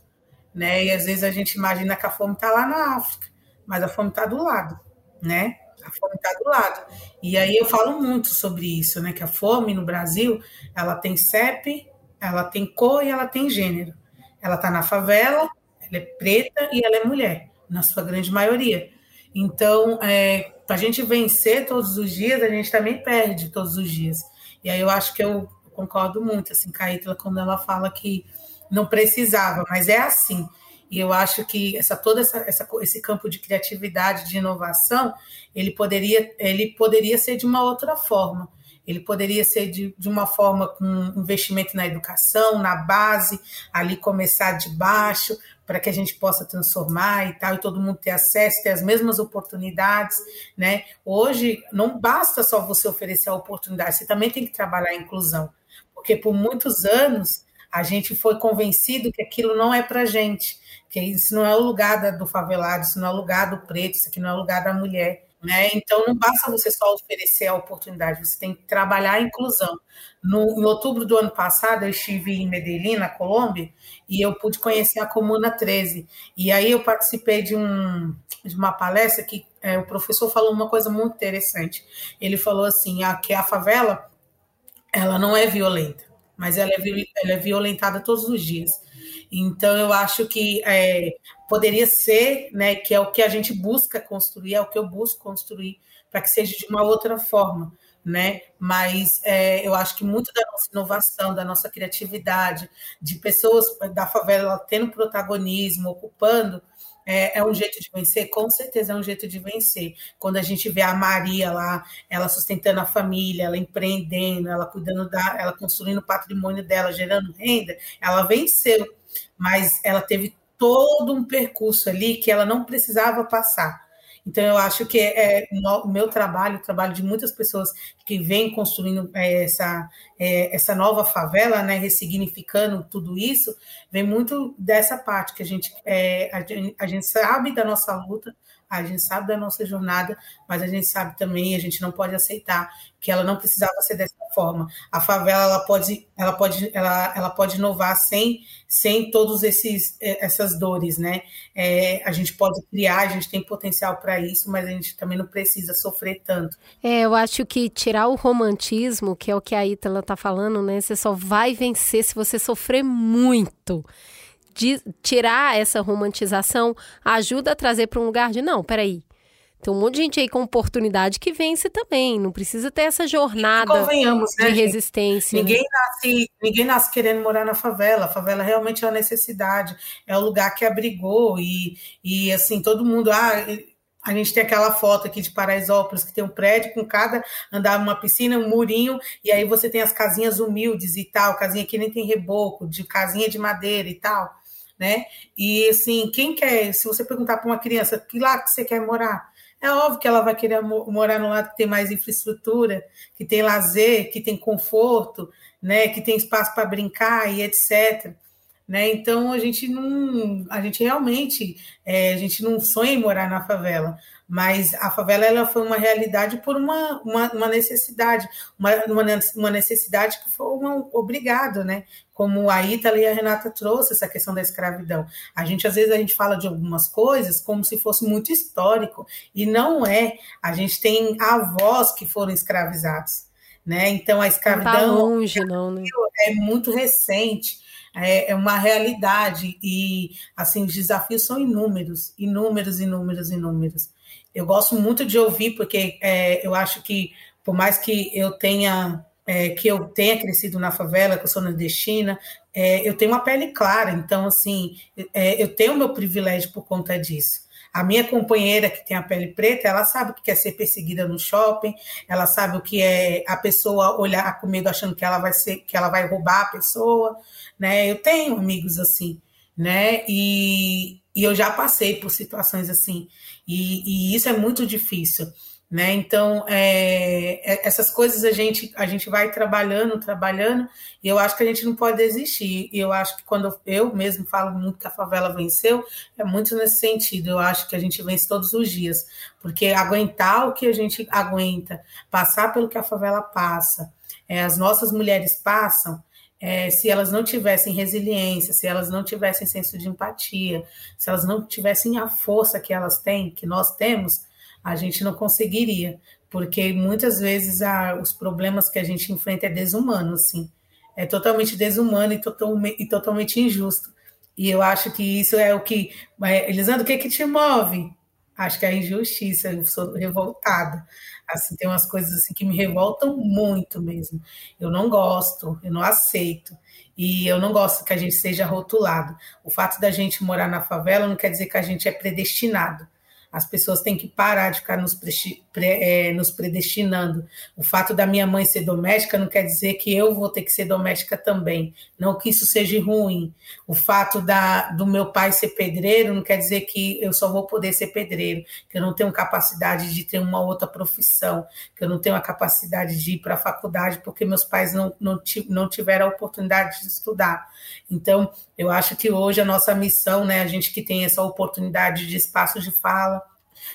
Né? E às vezes a gente imagina que a fome está lá na África, mas a fome está do lado, né? A fome está do lado. E aí eu falo muito sobre isso, né? Que a fome no Brasil, ela tem CEP, ela tem cor e ela tem gênero. Ela está na favela, ela é preta e ela é mulher, na sua grande maioria. Então, é, para a gente vencer todos os dias, a gente também perde todos os dias. E aí eu acho que eu concordo muito assim, com a Ítala, quando ela fala que não precisava, mas é assim. E eu acho que essa, todo essa, essa, esse campo de criatividade, de inovação, ele poderia, ele poderia ser de uma outra forma. Ele poderia ser de, de uma forma com investimento na educação, na base, ali começar de baixo, para que a gente possa transformar e tal, e todo mundo ter acesso, ter as mesmas oportunidades, né? Hoje não basta só você oferecer a oportunidade, você também tem que trabalhar a inclusão, porque por muitos anos a gente foi convencido que aquilo não é para gente, que isso não é o lugar do favelado, isso não é o lugar do preto, isso aqui não é o lugar da mulher. Né? Então, não basta você só oferecer a oportunidade, você tem que trabalhar a inclusão. No, em outubro do ano passado, eu estive em Medellín, na Colômbia, e eu pude conhecer a Comuna 13. E aí eu participei de, um, de uma palestra que é, o professor falou uma coisa muito interessante. Ele falou assim, a, que a favela ela não é violenta, mas ela é, ela é violentada todos os dias. Então, eu acho que é, poderia ser, né, que é o que a gente busca construir, é o que eu busco construir, para que seja de uma outra forma, né? Mas é, eu acho que muito da nossa inovação, da nossa criatividade, de pessoas da favela tendo protagonismo, ocupando, é, é, um jeito de vencer? Com certeza é um jeito de vencer. Quando a gente vê a Maria lá, ela sustentando a família, ela empreendendo, ela cuidando da, ela construindo o patrimônio dela, gerando renda, ela venceu. Mas ela teve todo um percurso ali que ela não precisava passar. Então, eu acho que é, o meu trabalho, o trabalho de muitas pessoas que vêm construindo é, essa, é, essa nova favela, né, ressignificando tudo isso, vem muito dessa parte que a gente, é, a gente sabe da nossa luta, a gente sabe da nossa jornada, mas a gente sabe também, a gente não pode aceitar que ela não precisava ser dessa forma. A favela ela pode, ela pode, ela, ela pode inovar sem, sem todos esses eh, essas dores, né? É, a gente pode criar, a gente tem potencial para isso, mas a gente também não precisa sofrer tanto. É, eu acho que tirar o romantismo, que é o que a Ítala está falando, né? Você só vai vencer se você sofrer muito de tirar essa romantização ajuda a trazer para um lugar de não, peraí. Tem um monte de gente aí com oportunidade que vence também. Não precisa ter essa jornada né, de resistência. Ninguém, né? nasce, ninguém nasce querendo morar na favela. A favela realmente é uma necessidade. É o lugar que abrigou. E, e assim, todo mundo. Ah, a gente tem aquela foto aqui de Paraisópolis, que tem um prédio com cada andar uma piscina, um murinho, e aí você tem as casinhas humildes e tal, casinha que nem tem reboco, de casinha de madeira e tal né? E assim, quem quer, se você perguntar para uma criança que lado que você quer morar, é óbvio que ela vai querer morar no lado que tem mais infraestrutura, que tem lazer, que tem conforto, né? Que tem espaço para brincar e etc. Né? Então a gente não, a gente realmente, é, a gente não sonha em morar na favela, mas a favela ela foi uma realidade por uma, uma, uma necessidade, uma, uma necessidade que foi uma, obrigado, né? Como a Ítala e a Renata trouxe essa questão da escravidão. A gente, às vezes, a gente fala de algumas coisas como se fosse muito histórico, e não é. A gente tem avós que foram escravizados, né? Então a escravidão não tá longe, não, né? é muito recente é, é uma realidade e assim os desafios são inúmeros, inúmeros, inúmeros, inúmeros. Eu gosto muito de ouvir porque é, eu acho que por mais que eu tenha é, que eu tenha crescido na favela, que eu sou nordestina, é, eu tenho uma pele clara, então assim é, eu tenho meu privilégio por conta disso. A minha companheira que tem a pele preta, ela sabe o que é ser perseguida no shopping, ela sabe o que é a pessoa olhar comigo achando que ela vai ser, que ela vai roubar a pessoa, né? Eu tenho amigos assim, né? E, e eu já passei por situações assim, e, e isso é muito difícil. Né? Então, é, é, essas coisas a gente, a gente vai trabalhando, trabalhando, e eu acho que a gente não pode desistir. E eu acho que quando eu mesmo falo muito que a favela venceu, é muito nesse sentido. Eu acho que a gente vence todos os dias, porque aguentar o que a gente aguenta, passar pelo que a favela passa, é, as nossas mulheres passam, é, se elas não tivessem resiliência, se elas não tivessem senso de empatia, se elas não tivessem a força que elas têm, que nós temos, a gente não conseguiria, porque muitas vezes a, os problemas que a gente enfrenta é desumano, assim, é totalmente desumano e, total, e totalmente injusto. E eu acho que isso é o que. Elisandro, o que, que te move? Acho que é a injustiça, eu sou revoltada. Assim, tem umas coisas assim que me revoltam muito mesmo. Eu não gosto, eu não aceito. E eu não gosto que a gente seja rotulado. O fato da gente morar na favela não quer dizer que a gente é predestinado. As pessoas têm que parar de ficar nos, é, nos predestinando. O fato da minha mãe ser doméstica não quer dizer que eu vou ter que ser doméstica também. Não que isso seja ruim. O fato da, do meu pai ser pedreiro não quer dizer que eu só vou poder ser pedreiro, que eu não tenho capacidade de ter uma outra profissão, que eu não tenho a capacidade de ir para a faculdade porque meus pais não, não, não tiveram a oportunidade de estudar. Então, eu acho que hoje a nossa missão, né, a gente que tem essa oportunidade de espaço de fala,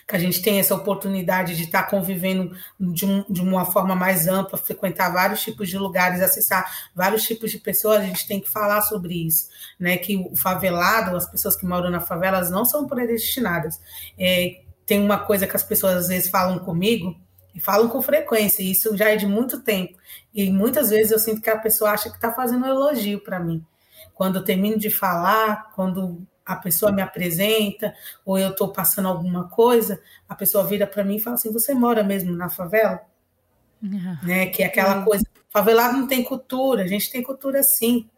que a gente tem essa oportunidade de estar convivendo de, um, de, uma forma mais ampla, frequentar vários tipos de lugares, acessar vários tipos de pessoas, a gente tem que falar sobre isso, né? Que o favelado, as pessoas que moram na favela, elas não são predestinadas. É, tem uma coisa que as pessoas às vezes falam comigo, e falam com frequência, e isso já é de muito tempo. E muitas vezes eu sinto que a pessoa acha que está fazendo um elogio para mim. Quando eu termino de falar, quando a pessoa me apresenta, ou eu estou passando alguma coisa, a pessoa vira para mim e fala assim: Você mora mesmo na favela? Uhum. Né? Que é aquela uhum. coisa. Favelado não tem cultura, a gente tem cultura sim.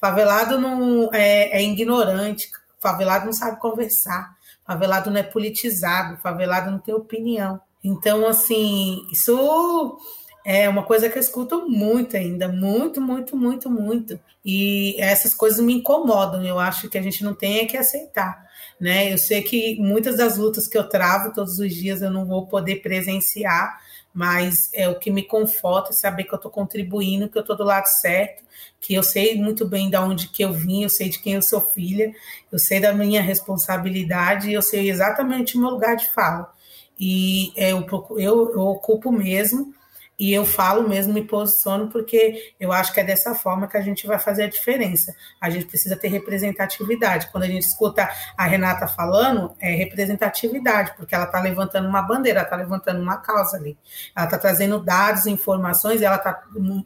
Favelado não é, é ignorante, favelado não sabe conversar, favelado não é politizado, favelado não tem opinião. Então, assim, isso é uma coisa que eu escuto muito ainda, muito, muito, muito, muito. E essas coisas me incomodam. Eu acho que a gente não tem é que aceitar. Né? Eu sei que muitas das lutas que eu travo todos os dias eu não vou poder presenciar, mas é o que me conforta é saber que eu estou contribuindo, que eu estou do lado certo, que eu sei muito bem de onde que eu vim, eu sei de quem eu sou filha, eu sei da minha responsabilidade, eu sei exatamente o meu lugar de fala. E é, eu, eu, eu ocupo mesmo e eu falo mesmo, me posiciono, porque eu acho que é dessa forma que a gente vai fazer a diferença. A gente precisa ter representatividade. Quando a gente escuta a Renata falando, é representatividade, porque ela está levantando uma bandeira, ela está levantando uma causa ali. Ela está trazendo dados, informações, ela está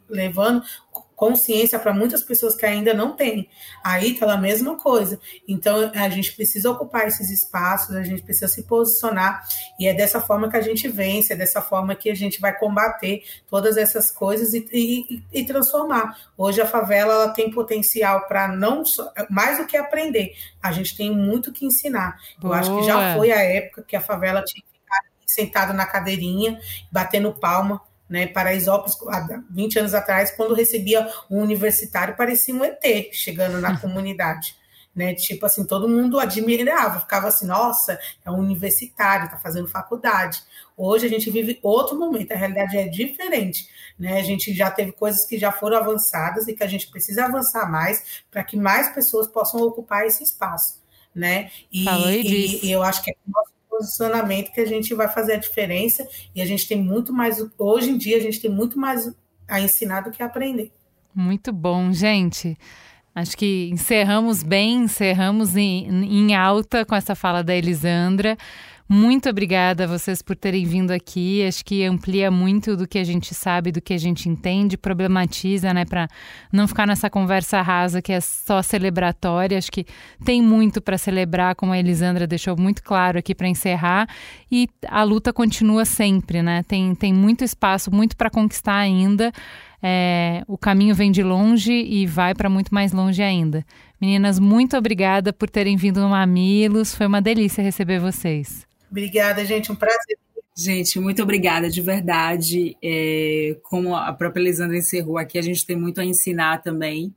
levando consciência para muitas pessoas que ainda não têm. Aí tá a mesma coisa. Então a gente precisa ocupar esses espaços, a gente precisa se posicionar e é dessa forma que a gente vence, é dessa forma que a gente vai combater todas essas coisas e, e, e transformar. Hoje a favela ela tem potencial para não só, mais do que aprender, a gente tem muito que ensinar. Boa. Eu acho que já foi a época que a favela tinha que ficar sentado na cadeirinha, batendo palma né, Paraisópolis, há 20 anos atrás, quando recebia um universitário, parecia um ET chegando na comunidade. Né, tipo assim, todo mundo admirava, ficava assim, nossa, é um universitário, está fazendo faculdade. Hoje a gente vive outro momento, a realidade é diferente, né? A gente já teve coisas que já foram avançadas e que a gente precisa avançar mais para que mais pessoas possam ocupar esse espaço, né? E, e, e eu acho que é nosso posicionamento que a gente vai fazer a diferença e a gente tem muito mais, hoje em dia, a gente tem muito mais a ensinar do que a aprender. Muito bom, gente. Acho que encerramos bem, encerramos em, em alta com essa fala da Elisandra. Muito obrigada a vocês por terem vindo aqui. Acho que amplia muito do que a gente sabe, do que a gente entende, problematiza, né, para não ficar nessa conversa rasa que é só celebratória. Acho que tem muito para celebrar, como a Elisandra deixou muito claro aqui para encerrar. E a luta continua sempre, né? Tem, tem muito espaço, muito para conquistar ainda. É, o caminho vem de longe e vai para muito mais longe ainda. Meninas, muito obrigada por terem vindo no Mamilos. Foi uma delícia receber vocês. Obrigada, gente. Um prazer. Gente, muito obrigada, de verdade. É, como a própria Elisandra encerrou aqui, a gente tem muito a ensinar também.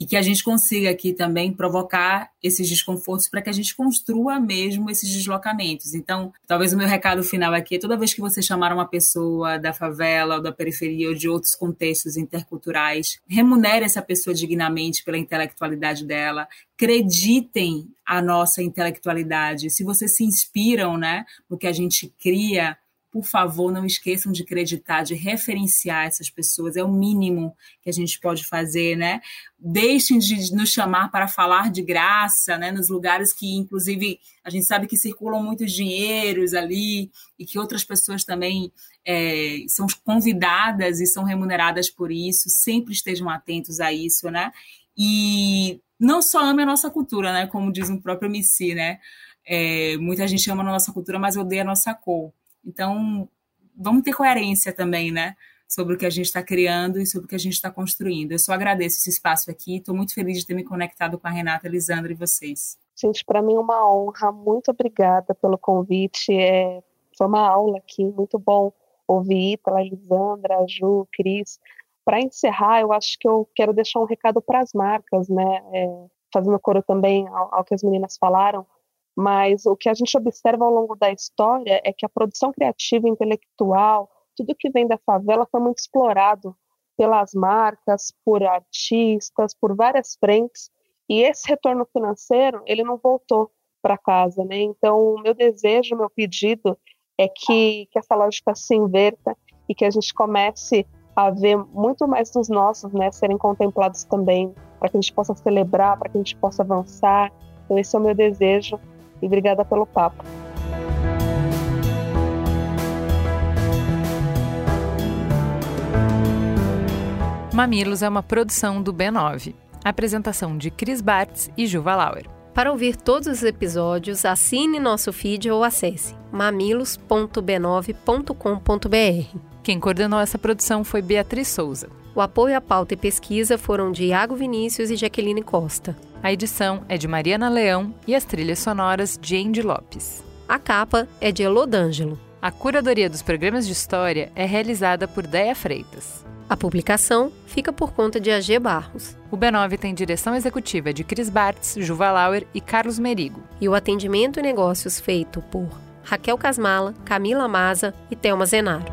E que a gente consiga aqui também provocar esses desconfortos para que a gente construa mesmo esses deslocamentos. Então, talvez o meu recado final aqui é toda vez que você chamar uma pessoa da favela ou da periferia ou de outros contextos interculturais, remunere essa pessoa dignamente pela intelectualidade dela, acreditem a nossa intelectualidade. Se vocês se inspiram, né, no que a gente cria, por favor, não esqueçam de acreditar, de referenciar essas pessoas, é o mínimo que a gente pode fazer, né? Deixem de nos chamar para falar de graça, né? Nos lugares que, inclusive, a gente sabe que circulam muitos dinheiros ali e que outras pessoas também é, são convidadas e são remuneradas por isso, sempre estejam atentos a isso, né? E não só ame a nossa cultura, né? Como diz o próprio MC, né? É, muita gente ama a nossa cultura, mas odeia a nossa cor. Então, vamos ter coerência também, né? Sobre o que a gente está criando e sobre o que a gente está construindo. Eu só agradeço esse espaço aqui. Estou muito feliz de ter me conectado com a Renata, Elisandra e vocês. Gente, para mim é uma honra. Muito obrigada pelo convite. É, foi uma aula aqui, muito bom ouvir Ítala, Elisandra, Ju, Cris. Para encerrar, eu acho que eu quero deixar um recado para as marcas, né? É, fazendo coro também ao, ao que as meninas falaram mas o que a gente observa ao longo da história é que a produção criativa intelectual, tudo que vem da favela foi muito explorado pelas marcas, por artistas, por várias frentes, e esse retorno financeiro, ele não voltou para casa, né? Então, o meu desejo, meu pedido é que, que essa lógica se inverta e que a gente comece a ver muito mais dos nossos, né, serem contemplados também, para que a gente possa celebrar, para que a gente possa avançar. Então, esse é o meu desejo e obrigada pelo papo. Mamilos é uma produção do B9. Apresentação de Cris Bartz e Juva Lauer. Para ouvir todos os episódios, assine nosso feed ou acesse mamilos.b9.com.br. Quem coordenou essa produção foi Beatriz Souza. O apoio à pauta e pesquisa foram de Iago Vinícius e Jaqueline Costa. A edição é de Mariana Leão e as trilhas sonoras de Andy Lopes. A capa é de Elodângelo. A curadoria dos programas de história é realizada por Deia Freitas. A publicação fica por conta de AG Barros. O B9 tem direção executiva de Cris Bartz, Juva Lauer e Carlos Merigo. E o atendimento e negócios feito por Raquel Casmala, Camila Maza e Thelma Zenaro.